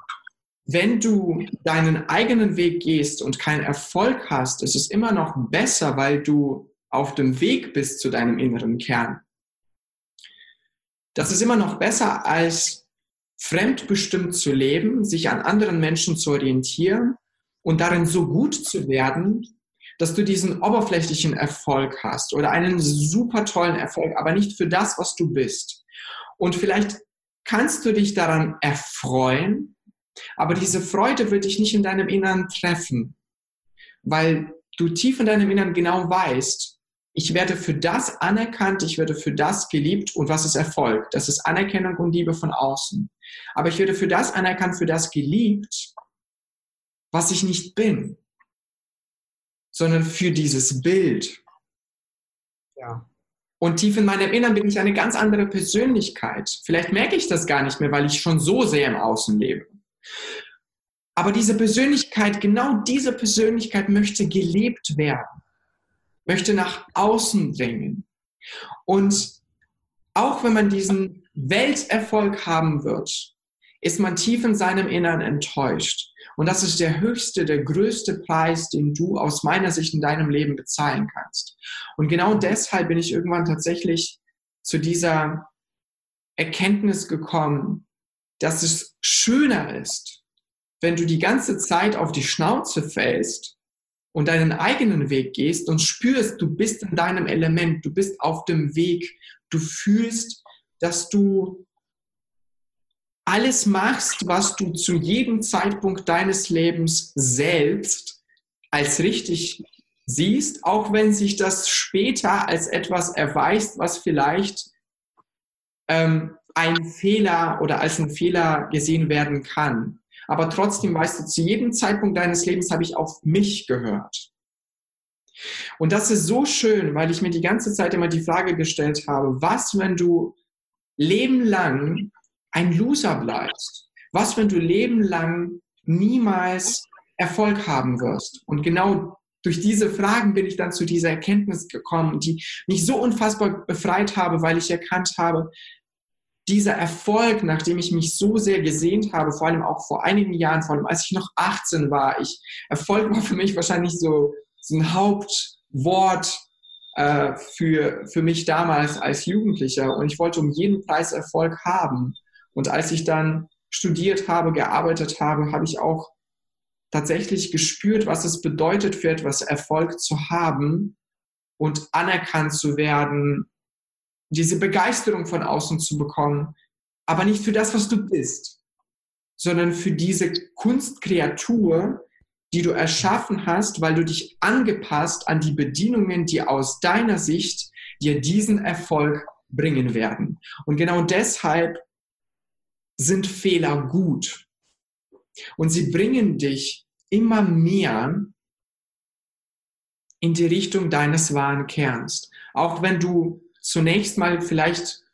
wenn du deinen eigenen Weg gehst und keinen Erfolg hast, ist es immer noch besser, weil du auf dem Weg bist zu deinem inneren Kern. Das ist immer noch besser, als fremdbestimmt zu leben, sich an anderen Menschen zu orientieren und darin so gut zu werden, dass du diesen oberflächlichen Erfolg hast oder einen super tollen Erfolg, aber nicht für das, was du bist. Und vielleicht kannst du dich daran erfreuen, aber diese Freude wird dich nicht in deinem Innern treffen, weil du tief in deinem Innern genau weißt, ich werde für das anerkannt, ich werde für das geliebt und was ist Erfolg? Das ist Anerkennung und Liebe von außen. Aber ich werde für das anerkannt, für das geliebt, was ich nicht bin, sondern für dieses Bild. Ja. Und tief in meinem Innern bin ich eine ganz andere Persönlichkeit. Vielleicht merke ich das gar nicht mehr, weil ich schon so sehr im Außen lebe. Aber diese Persönlichkeit, genau diese Persönlichkeit möchte gelebt werden möchte nach außen dringen. Und auch wenn man diesen Welterfolg haben wird, ist man tief in seinem Innern enttäuscht. Und das ist der höchste, der größte Preis, den du aus meiner Sicht in deinem Leben bezahlen kannst. Und genau deshalb bin ich irgendwann tatsächlich zu dieser Erkenntnis gekommen, dass es schöner ist, wenn du die ganze Zeit auf die Schnauze fällst und deinen eigenen Weg gehst und spürst, du bist in deinem Element, du bist auf dem Weg, du fühlst, dass du alles machst, was du zu jedem Zeitpunkt deines Lebens selbst als richtig siehst, auch wenn sich das später als etwas erweist, was vielleicht ähm, ein Fehler oder als ein Fehler gesehen werden kann. Aber trotzdem weißt du, zu jedem Zeitpunkt deines Lebens habe ich auf mich gehört. Und das ist so schön, weil ich mir die ganze Zeit immer die Frage gestellt habe, was, wenn du lebenlang ein Loser bleibst? Was, wenn du lebenlang niemals Erfolg haben wirst? Und genau durch diese Fragen bin ich dann zu dieser Erkenntnis gekommen, die mich so unfassbar befreit habe, weil ich erkannt habe, dieser Erfolg, nachdem ich mich so sehr gesehnt habe, vor allem auch vor einigen Jahren, vor allem als ich noch 18 war, ich, Erfolg war für mich wahrscheinlich so, so ein Hauptwort äh, für, für mich damals als Jugendlicher und ich wollte um jeden Preis Erfolg haben. Und als ich dann studiert habe, gearbeitet habe, habe ich auch tatsächlich gespürt, was es bedeutet, für etwas Erfolg zu haben und anerkannt zu werden diese Begeisterung von außen zu bekommen, aber nicht für das, was du bist, sondern für diese Kunstkreatur, die du erschaffen hast, weil du dich angepasst an die Bedingungen, die aus deiner Sicht dir diesen Erfolg bringen werden. Und genau deshalb sind Fehler gut. Und sie bringen dich immer mehr in die Richtung deines wahren Kerns. Auch wenn du zunächst mal vielleicht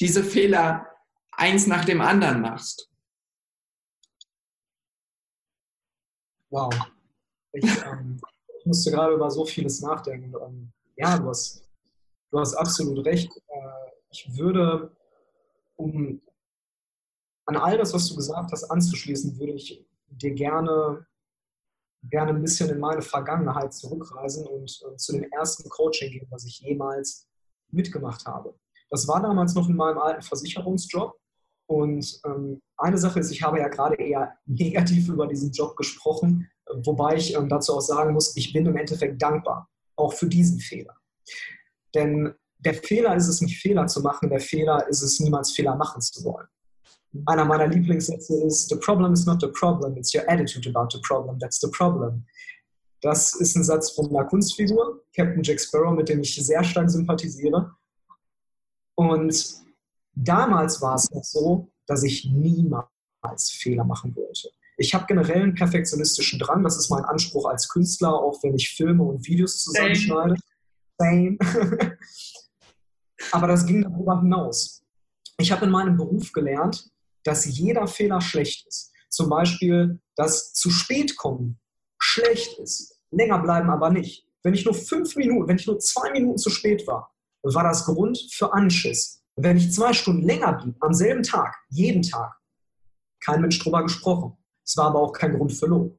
diese Fehler eins nach dem anderen machst. Wow. Ich, ähm, ich musste gerade über so vieles nachdenken. Ähm, ja, du hast, du hast absolut recht. Äh, ich würde, um an all das, was du gesagt hast, anzuschließen, würde ich dir gerne, gerne ein bisschen in meine Vergangenheit zurückreisen und, und zu dem ersten Coaching gehen, was ich jemals mitgemacht habe. Das war damals noch in meinem alten Versicherungsjob. Und ähm, eine Sache ist, ich habe ja gerade eher *laughs* negativ über diesen Job gesprochen, wobei ich ähm, dazu auch sagen muss, ich bin im Endeffekt dankbar, auch für diesen Fehler. Denn der Fehler ist es nicht, Fehler zu machen, der Fehler ist es, niemals Fehler machen zu wollen. Einer meiner Lieblingssätze ist, The problem is not the problem, it's your attitude about the problem, that's the problem. Das ist ein Satz von einer Kunstfigur, Captain Jack Sparrow, mit dem ich sehr stark sympathisiere. Und damals war es noch so, dass ich niemals Fehler machen wollte. Ich habe generell einen perfektionistischen Drang, das ist mein Anspruch als Künstler, auch wenn ich Filme und Videos zusammenschneide. Same. *laughs* Aber das ging darüber hinaus. Ich habe in meinem Beruf gelernt, dass jeder Fehler schlecht ist. Zum Beispiel, dass zu spät kommen schlecht ist. Länger bleiben aber nicht. Wenn ich nur fünf Minuten, wenn ich nur zwei Minuten zu spät war, war das Grund für Anschiss. Wenn ich zwei Stunden länger blieb, am selben Tag, jeden Tag, kein Mensch drüber gesprochen. Es war aber auch kein Grund für Lob.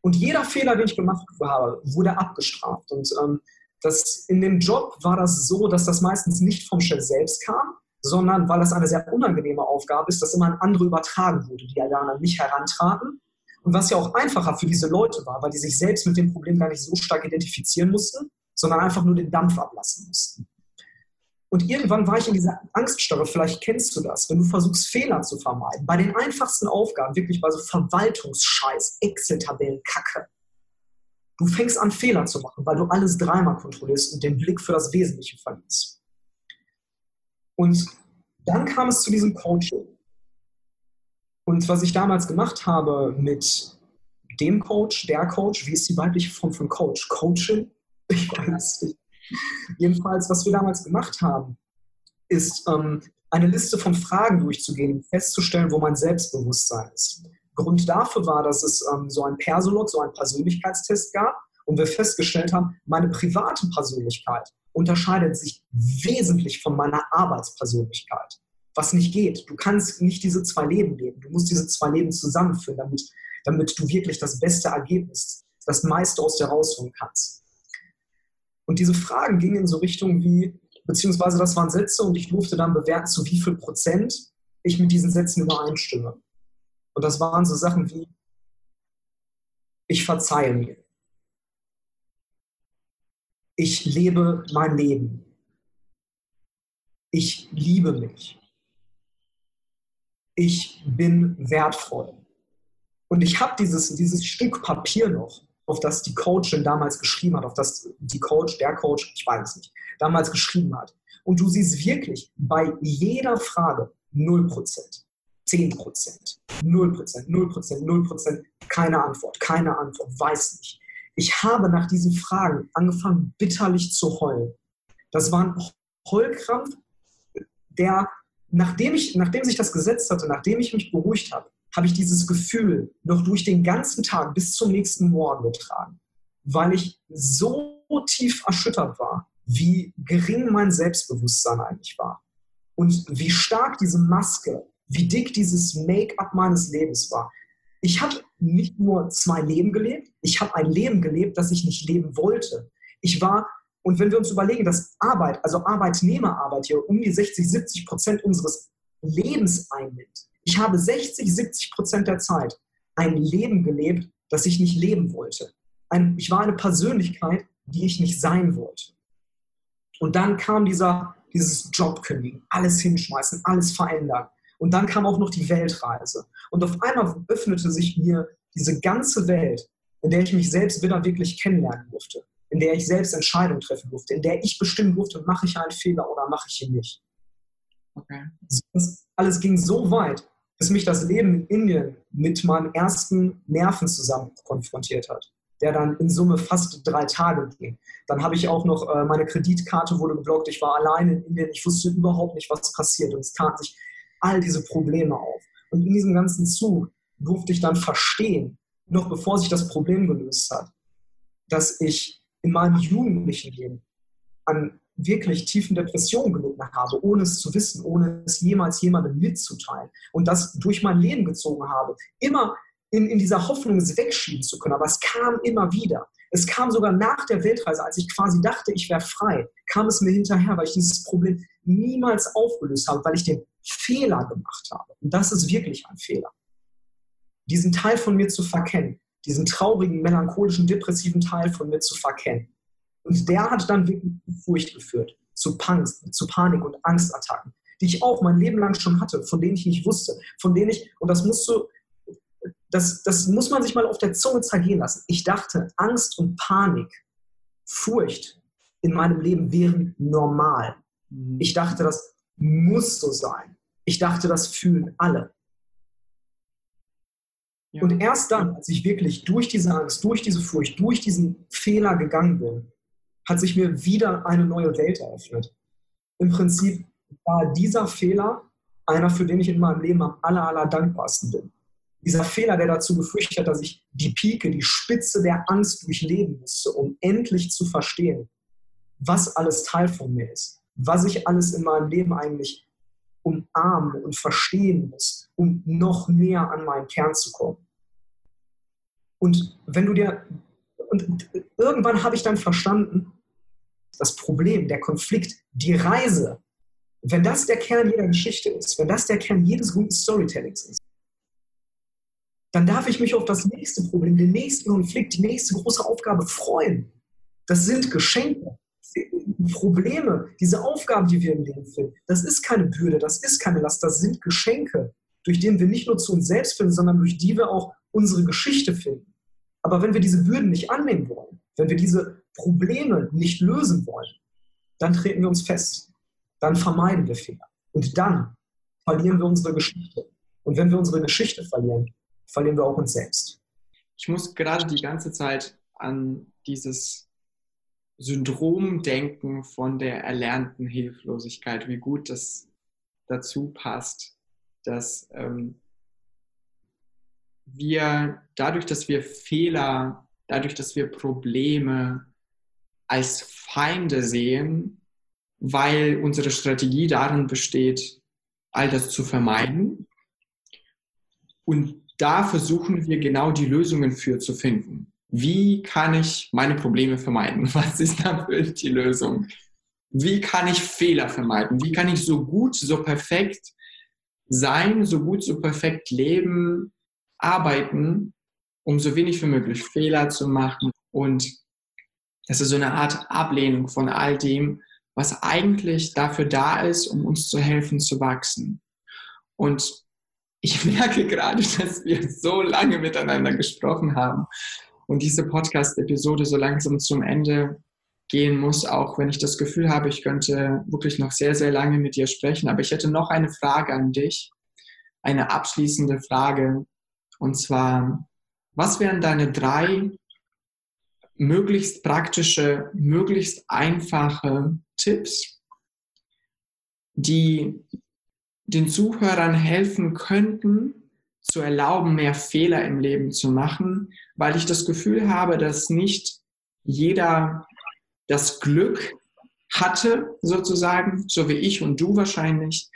Und jeder Fehler, den ich gemacht habe, wurde abgestraft. Und ähm, das, in dem Job war das so, dass das meistens nicht vom Chef selbst kam, sondern weil das eine sehr unangenehme Aufgabe ist, dass immer an andere übertragen wurde, die ja dann an mich herantraten. Und was ja auch einfacher für diese Leute war, weil die sich selbst mit dem Problem gar nicht so stark identifizieren mussten, sondern einfach nur den Dampf ablassen mussten. Und irgendwann war ich in dieser Angststarre, vielleicht kennst du das, wenn du versuchst, Fehler zu vermeiden. Bei den einfachsten Aufgaben, wirklich bei so Verwaltungsscheiß, Excel-Tabellen, Kacke. Du fängst an, Fehler zu machen, weil du alles dreimal kontrollierst und den Blick für das Wesentliche verlierst. Und dann kam es zu diesem Coaching. Und was ich damals gemacht habe mit dem Coach, der Coach, wie ist die weibliche Form von Coach? Coaching? *laughs* Ich weiß nicht. Jedenfalls, was wir damals gemacht haben, ist ähm, eine Liste von Fragen durchzugehen, festzustellen, wo mein Selbstbewusstsein ist. Grund dafür war, dass es ähm, so ein Persolog, so einen Persönlichkeitstest gab und wir festgestellt haben, meine private Persönlichkeit unterscheidet sich wesentlich von meiner Arbeitspersönlichkeit. Was nicht geht. Du kannst nicht diese zwei Leben leben. Du musst diese zwei Leben zusammenführen, damit, damit du wirklich das beste Ergebnis, das meiste aus dir rausholen kannst. Und diese Fragen gingen in so Richtungen wie, beziehungsweise das waren Sätze und ich durfte dann bewerten, zu wie viel Prozent ich mit diesen Sätzen übereinstimme. Und das waren so Sachen wie, ich verzeihe mir. Ich lebe mein Leben. Ich liebe mich. Ich bin wertvoll. Und ich habe dieses, dieses Stück Papier noch, auf das die Coachin damals geschrieben hat, auf das die Coach, der Coach, ich weiß es nicht, damals geschrieben hat. Und du siehst wirklich bei jeder Frage 0%. 10 Prozent, 0 Prozent, 0 Prozent, 0 Prozent, keine Antwort, keine Antwort, weiß nicht. Ich habe nach diesen Fragen angefangen, bitterlich zu heulen. Das war ein Heulkrampf, der, nachdem, ich, nachdem sich das gesetzt hatte, nachdem ich mich beruhigt habe, habe ich dieses Gefühl noch durch den ganzen Tag bis zum nächsten Morgen getragen, weil ich so tief erschüttert war, wie gering mein Selbstbewusstsein eigentlich war und wie stark diese Maske wie dick dieses Make-up meines Lebens war. Ich habe nicht nur zwei Leben gelebt, ich habe ein Leben gelebt, das ich nicht leben wollte. Ich war, und wenn wir uns überlegen, dass Arbeit, also Arbeitnehmerarbeit hier um die 60, 70 Prozent unseres Lebens einnimmt. Ich habe 60, 70 Prozent der Zeit ein Leben gelebt, das ich nicht leben wollte. Ein, ich war eine Persönlichkeit, die ich nicht sein wollte. Und dann kam dieser, dieses Jobkündigen, alles hinschmeißen, alles verändern. Und dann kam auch noch die Weltreise. Und auf einmal öffnete sich mir diese ganze Welt, in der ich mich selbst wieder wirklich kennenlernen durfte, in der ich selbst Entscheidungen treffen durfte, in der ich bestimmen durfte, mache ich einen Fehler oder mache ich ihn nicht. Okay. Das alles ging so weit, bis mich das Leben in Indien mit meinem ersten Nervenzusammen konfrontiert hat, der dann in Summe fast drei Tage ging. Dann habe ich auch noch, äh, meine Kreditkarte wurde geblockt, ich war allein in Indien, ich wusste überhaupt nicht, was passiert und es tat sich all diese Probleme auf. Und in diesem ganzen Zug durfte ich dann verstehen, noch bevor sich das Problem gelöst hat, dass ich in meinem jugendlichen Leben an wirklich tiefen Depressionen gelitten habe, ohne es zu wissen, ohne es jemals jemandem mitzuteilen und das durch mein Leben gezogen habe. Immer in, in dieser Hoffnung, es wegschieben zu können. Aber es kam immer wieder. Es kam sogar nach der Weltreise, als ich quasi dachte, ich wäre frei, kam es mir hinterher, weil ich dieses Problem niemals aufgelöst habe, weil ich den Fehler gemacht habe. Und das ist wirklich ein Fehler. Diesen Teil von mir zu verkennen, diesen traurigen, melancholischen, depressiven Teil von mir zu verkennen. Und der hat dann wirklich zu Furcht geführt, zu, Punk, zu Panik und Angstattacken, die ich auch mein Leben lang schon hatte, von denen ich nicht wusste, von denen ich, und das musst du, das, das muss man sich mal auf der Zunge zergehen lassen. Ich dachte, Angst und Panik, Furcht in meinem Leben wären normal. Mhm. Ich dachte, das muss so sein. Ich dachte, das fühlen alle. Ja. Und erst dann, als ich wirklich durch diese Angst, durch diese Furcht, durch diesen Fehler gegangen bin, hat sich mir wieder eine neue Welt eröffnet. Im Prinzip war dieser Fehler einer, für den ich in meinem Leben am aller, aller dankbarsten bin. Dieser Fehler, der dazu geführt hat, dass ich die Pike, die Spitze der Angst durchleben musste, um endlich zu verstehen, was alles Teil von mir ist, was ich alles in meinem Leben eigentlich umarmen und verstehen muss, um noch näher an meinen Kern zu kommen. Und wenn du dir, und irgendwann habe ich dann verstanden, das Problem, der Konflikt, die Reise, wenn das der Kern jeder Geschichte ist, wenn das der Kern jedes guten Storytellings ist, dann darf ich mich auf das nächste Problem, den nächsten Konflikt, die nächste große Aufgabe freuen. Das sind Geschenke, Probleme, diese Aufgaben, die wir im Leben finden. Das ist keine Bürde, das ist keine Last, das sind Geschenke, durch die wir nicht nur zu uns selbst finden, sondern durch die wir auch unsere Geschichte finden. Aber wenn wir diese Bürden nicht annehmen wollen, wenn wir diese Probleme nicht lösen wollen, dann treten wir uns fest. Dann vermeiden wir Fehler. Und dann verlieren wir unsere Geschichte. Und wenn wir unsere Geschichte verlieren, verlieren wir auch uns selbst. Ich muss gerade die ganze Zeit an dieses Syndrom denken von der erlernten Hilflosigkeit, wie gut das dazu passt, dass ähm, wir dadurch, dass wir Fehler, dadurch, dass wir Probleme als Feinde sehen, weil unsere Strategie darin besteht, all das zu vermeiden. Und da versuchen wir genau die Lösungen für zu finden. Wie kann ich meine Probleme vermeiden? *laughs* Was ist dafür die Lösung? Wie kann ich Fehler vermeiden? Wie kann ich so gut, so perfekt sein, so gut, so perfekt leben, arbeiten, um so wenig wie möglich Fehler zu machen. Und das ist so eine Art Ablehnung von all dem, was eigentlich dafür da ist, um uns zu helfen zu wachsen. Und ich *laughs* merke gerade, dass wir so lange miteinander gesprochen haben und diese Podcast-Episode so langsam zum Ende gehen muss, auch wenn ich das Gefühl habe, ich könnte wirklich noch sehr, sehr lange mit dir sprechen. Aber ich hätte noch eine Frage an dich, eine abschließende Frage, und zwar, was wären deine drei möglichst praktische, möglichst einfache Tipps, die den Zuhörern helfen könnten, zu erlauben, mehr Fehler im Leben zu machen, weil ich das Gefühl habe, dass nicht jeder das Glück hatte, sozusagen, so wie ich und du wahrscheinlich,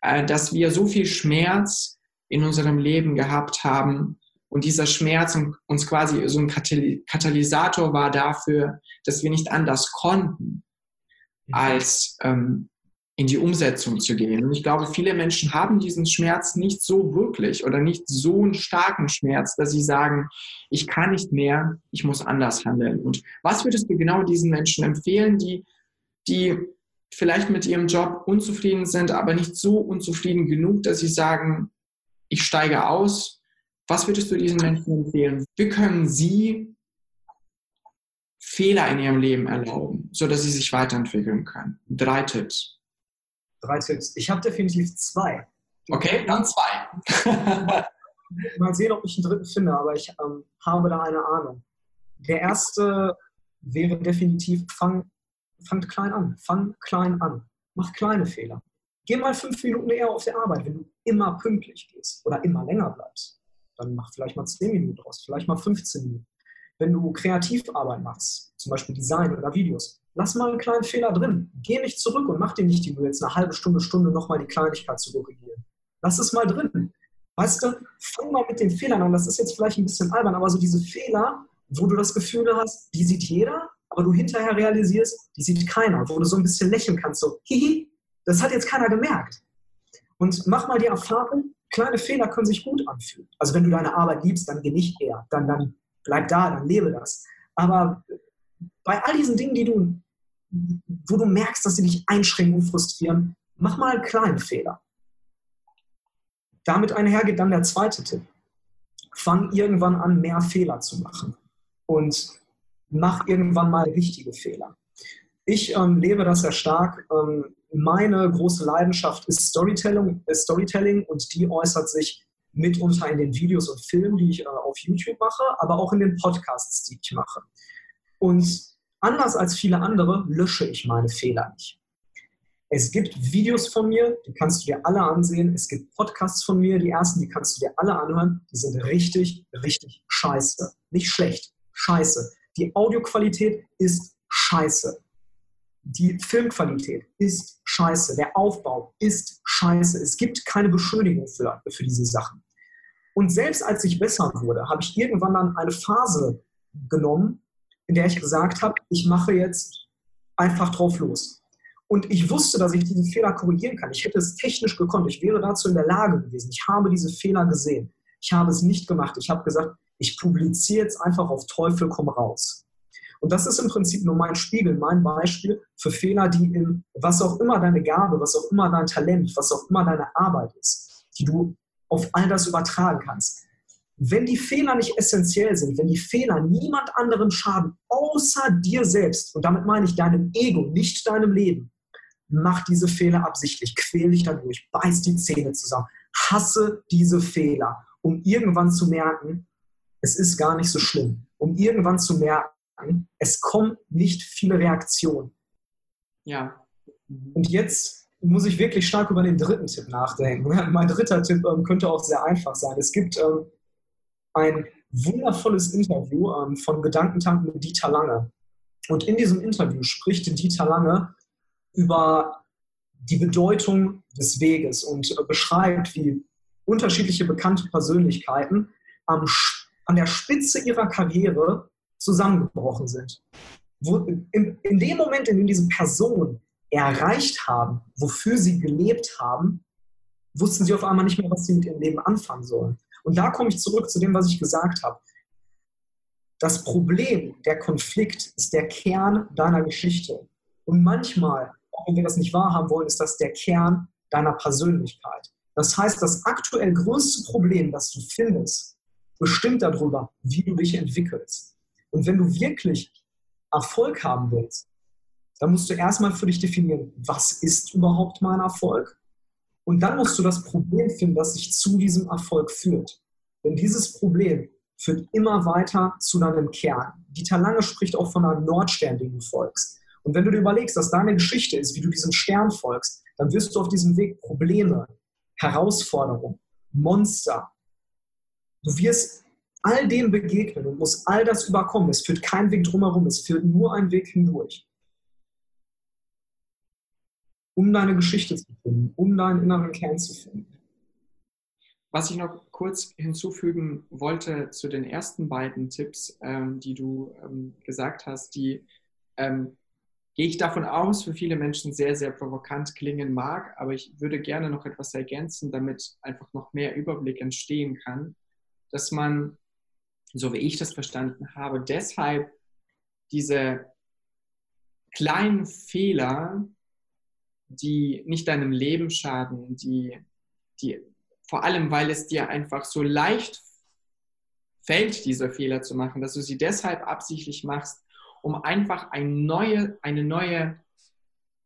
äh, dass wir so viel Schmerz in unserem Leben gehabt haben. Und dieser Schmerz uns quasi so ein Katalysator war dafür, dass wir nicht anders konnten, mhm. als ähm, in die Umsetzung zu gehen. Und ich glaube, viele Menschen haben diesen Schmerz nicht so wirklich oder nicht so einen starken Schmerz, dass sie sagen, ich kann nicht mehr, ich muss anders handeln. Und was würdest du genau diesen Menschen empfehlen, die, die vielleicht mit ihrem Job unzufrieden sind, aber nicht so unzufrieden genug, dass sie sagen, ich steige aus. Was würdest du diesen Menschen empfehlen? Wie können sie Fehler in ihrem Leben erlauben, sodass sie sich weiterentwickeln können? Drei Tipps. Drei Tipps. Ich habe definitiv zwei. Okay, dann zwei. *laughs* Mal sehen, ob ich einen dritten finde, aber ich ähm, habe da eine Ahnung. Der erste wäre definitiv, fang, fangt klein an. Fang klein an. Mach kleine Fehler. Geh mal fünf Minuten eher auf der Arbeit, wenn du immer pünktlich gehst oder immer länger bleibst. Dann mach vielleicht mal zehn Minuten draus, vielleicht mal 15 Minuten. Wenn du Kreativarbeit machst, zum Beispiel Design oder Videos, lass mal einen kleinen Fehler drin. Geh nicht zurück und mach dir nicht die Mühe, jetzt eine halbe Stunde, Stunde nochmal die Kleinigkeit zu korrigieren. Lass es mal drin. Weißt du, fang mal mit den Fehlern an. Das ist jetzt vielleicht ein bisschen albern, aber so diese Fehler, wo du das Gefühl hast, die sieht jeder, aber du hinterher realisierst, die sieht keiner. Wo du so ein bisschen lächeln kannst, so, hihi, das hat jetzt keiner gemerkt. Und mach mal die Erfahrung, kleine Fehler können sich gut anfühlen. Also wenn du deine Arbeit liebst, dann geh nicht her, dann, dann bleib da, dann lebe das. Aber bei all diesen Dingen, die du, wo du merkst, dass sie dich einschränken und frustrieren, mach mal einen kleinen Fehler. Damit einhergeht dann der zweite Tipp. Fang irgendwann an, mehr Fehler zu machen. Und mach irgendwann mal richtige Fehler. Ich ähm, lebe das sehr stark. Ähm, meine große Leidenschaft ist Storytelling, ist Storytelling und die äußert sich mitunter in den Videos und Filmen, die ich äh, auf YouTube mache, aber auch in den Podcasts, die ich mache. Und anders als viele andere lösche ich meine Fehler nicht. Es gibt Videos von mir, die kannst du dir alle ansehen. Es gibt Podcasts von mir, die ersten, die kannst du dir alle anhören. Die sind richtig, richtig scheiße. Nicht schlecht, scheiße. Die Audioqualität ist scheiße. Die Filmqualität ist scheiße. Der Aufbau ist scheiße. Es gibt keine Beschönigung für, für diese Sachen. Und selbst als ich besser wurde, habe ich irgendwann dann eine Phase genommen, in der ich gesagt habe, ich mache jetzt einfach drauf los. Und ich wusste, dass ich diese Fehler korrigieren kann. Ich hätte es technisch gekonnt. Ich wäre dazu in der Lage gewesen. Ich habe diese Fehler gesehen. Ich habe es nicht gemacht. Ich habe gesagt, ich publiziere jetzt einfach auf Teufel komm raus. Und das ist im Prinzip nur mein Spiegel, mein Beispiel für Fehler, die in was auch immer deine Gabe, was auch immer dein Talent, was auch immer deine Arbeit ist, die du auf all das übertragen kannst. Wenn die Fehler nicht essentiell sind, wenn die Fehler niemand anderem schaden, außer dir selbst, und damit meine ich deinem Ego, nicht deinem Leben, mach diese Fehler absichtlich, quäl dich dadurch, beiß die Zähne zusammen, hasse diese Fehler, um irgendwann zu merken, es ist gar nicht so schlimm, um irgendwann zu merken, es kommen nicht viele Reaktionen. Ja. Und jetzt muss ich wirklich stark über den dritten Tipp nachdenken. *laughs* Mein dritter Tipp ähm, könnte auch sehr einfach sein. Es gibt ähm, ein wundervolles Interview ähm, von Gedankentank mit Dieter Lange. Und in diesem Interview spricht Dieter Lange über die Bedeutung des Weges und äh, beschreibt, wie unterschiedliche bekannte Persönlichkeiten am, an der Spitze ihrer Karriere zusammengebrochen sind. Wo, in, in dem Moment, in dem diese Personen erreicht haben, wofür sie gelebt haben, wussten sie auf einmal nicht mehr, was sie mit ihrem Leben anfangen sollen. Und da komme ich zurück zu dem, was ich gesagt habe. Das Problem, der Konflikt ist der Kern deiner Geschichte. Und manchmal, auch wenn wir das nicht wahrhaben wollen, ist das der Kern deiner Persönlichkeit. Das heißt, das aktuell größte Problem, das du findest, bestimmt darüber, wie du dich entwickelst. Und wenn du wirklich Erfolg haben willst, dann musst du erstmal für dich definieren, was ist überhaupt mein Erfolg? Und dann musst du das Problem finden, das sich zu diesem Erfolg führt. Denn dieses Problem führt immer weiter zu deinem Kern. Dieter Lange spricht auch von einem Nordstern, den du folgst. Und wenn du dir überlegst, dass deine Geschichte ist, wie du diesem Stern folgst, dann wirst du auf diesem Weg Probleme, Herausforderungen, Monster. Du wirst all dem begegnen und musst all das überkommen. Es führt kein Weg drumherum, es führt nur ein Weg hindurch um deine Geschichte zu finden, um deinen inneren Kern zu finden. Was ich noch kurz hinzufügen wollte zu den ersten beiden Tipps, ähm, die du ähm, gesagt hast, die ähm, gehe ich davon aus, für viele Menschen sehr, sehr provokant klingen mag, aber ich würde gerne noch etwas ergänzen, damit einfach noch mehr Überblick entstehen kann, dass man, so wie ich das verstanden habe, deshalb diese kleinen Fehler die nicht deinem Leben schaden, die, die vor allem, weil es dir einfach so leicht fällt, diese Fehler zu machen, dass du sie deshalb absichtlich machst, um einfach eine neue, eine neue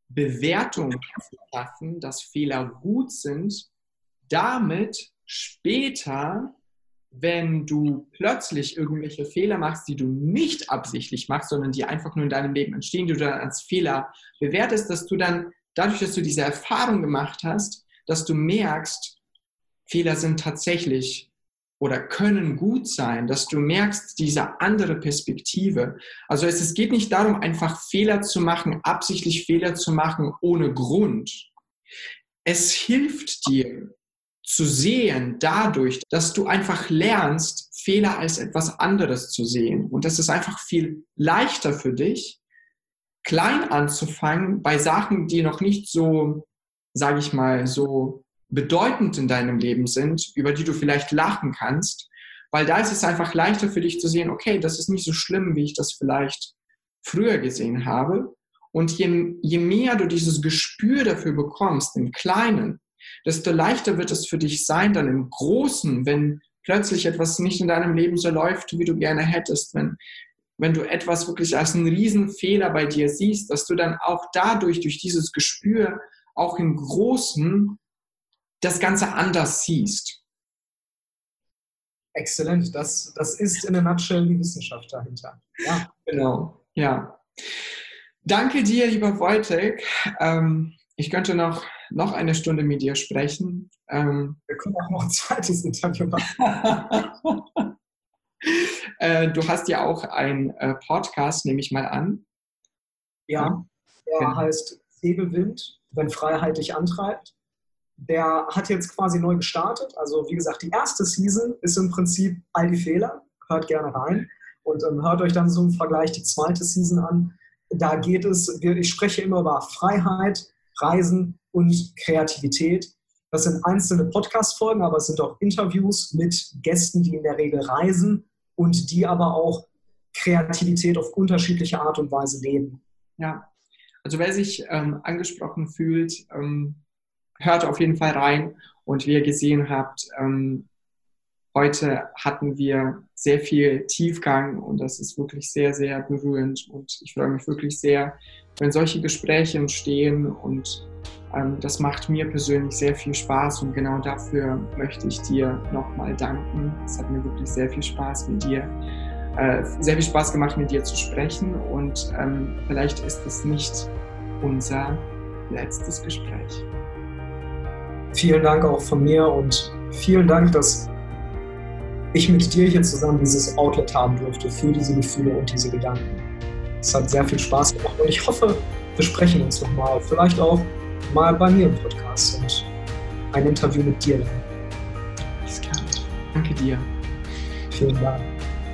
Bewertung zu schaffen, dass Fehler gut sind, damit später, wenn du plötzlich irgendwelche Fehler machst, die du nicht absichtlich machst, sondern die einfach nur in deinem Leben entstehen, die du dann als Fehler bewertest, dass du dann dadurch, dass du diese Erfahrung gemacht hast, dass du merkst, Fehler sind tatsächlich oder können gut sein, dass du merkst, diese andere Perspektive. Also es, es geht nicht darum, einfach Fehler zu machen, absichtlich Fehler zu machen ohne Grund. Es hilft dir, zu sehen dadurch, dass du einfach lernst, Fehler als etwas anderes zu sehen. Und das ist einfach viel leichter für dich, klein anzufangen bei Sachen, die noch nicht so, sage ich mal, so bedeutend in deinem Leben sind, über die du vielleicht lachen kannst, weil da ist es einfach leichter für dich zu sehen, okay, das ist nicht so schlimm, wie ich das vielleicht früher gesehen habe. Und je, je mehr du dieses Gespür dafür bekommst, im Kleinen, desto leichter wird es für dich sein, dann im Großen, wenn plötzlich etwas nicht in deinem Leben so läuft, wie du gerne hättest, wenn, wenn du etwas wirklich als einen Riesenfehler bei dir siehst, dass du dann auch dadurch, durch dieses Gespür, auch im Großen das Ganze anders siehst. Exzellent, das, das ist in der Nutshell die Wissenschaft dahinter. Ja. Genau, ja. Danke dir, lieber Wojtek. Ähm, ich könnte noch noch eine Stunde mit dir sprechen. Ähm, Wir können auch noch ein zweites Interview machen. *laughs* äh, du hast ja auch einen äh, Podcast, nehme ich mal an. Ja, der ja. heißt Säbelwind, wenn Freiheit dich antreibt. Der hat jetzt quasi neu gestartet. Also wie gesagt, die erste Season ist im Prinzip all die Fehler. Hört gerne rein und ähm, hört euch dann so im Vergleich die zweite Season an. Da geht es, ich spreche immer über Freiheit, Reisen und Kreativität. Das sind einzelne Podcast-Folgen, aber es sind auch Interviews mit Gästen, die in der Regel reisen und die aber auch Kreativität auf unterschiedliche Art und Weise leben. Ja, also wer sich ähm, angesprochen fühlt, ähm, hört auf jeden Fall rein. Und wie ihr gesehen habt, ähm, heute hatten wir sehr viel Tiefgang und das ist wirklich sehr, sehr berührend. Und ich freue mich wirklich sehr, wenn solche Gespräche entstehen und das macht mir persönlich sehr viel Spaß und genau dafür möchte ich dir nochmal danken. Es hat mir wirklich sehr viel Spaß mit dir, äh, sehr viel Spaß gemacht mit dir zu sprechen und ähm, vielleicht ist es nicht unser letztes Gespräch. Vielen Dank auch von mir und vielen Dank, dass ich mit dir hier zusammen dieses Outlet haben durfte für diese Gefühle und diese Gedanken. Es hat sehr viel Spaß gemacht und ich hoffe, wir sprechen uns nochmal. Vielleicht auch mal bei mir im Podcast und ein Interview mit dir. Alles klar. Danke dir. Vielen Dank.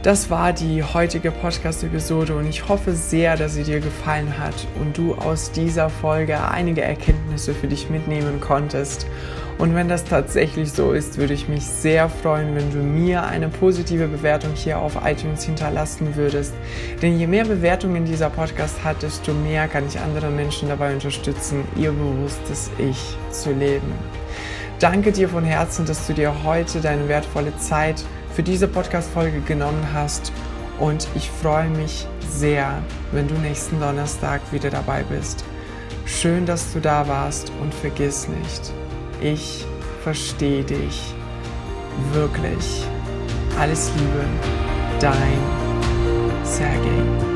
Das war die heutige Podcast-Episode und ich hoffe sehr, dass sie dir gefallen hat und du aus dieser Folge einige Erkenntnisse für dich mitnehmen konntest. Und wenn das tatsächlich so ist, würde ich mich sehr freuen, wenn du mir eine positive Bewertung hier auf iTunes hinterlassen würdest. Denn je mehr Bewertungen dieser Podcast hat, desto mehr kann ich andere Menschen dabei unterstützen, ihr bewusstes Ich zu leben. Danke dir von Herzen, dass du dir heute deine wertvolle Zeit für diese Podcast-Folge genommen hast. Und ich freue mich sehr, wenn du nächsten Donnerstag wieder dabei bist. Schön, dass du da warst und vergiss nicht, ich verstehe dich wirklich. Alles Liebe, dein Sergej.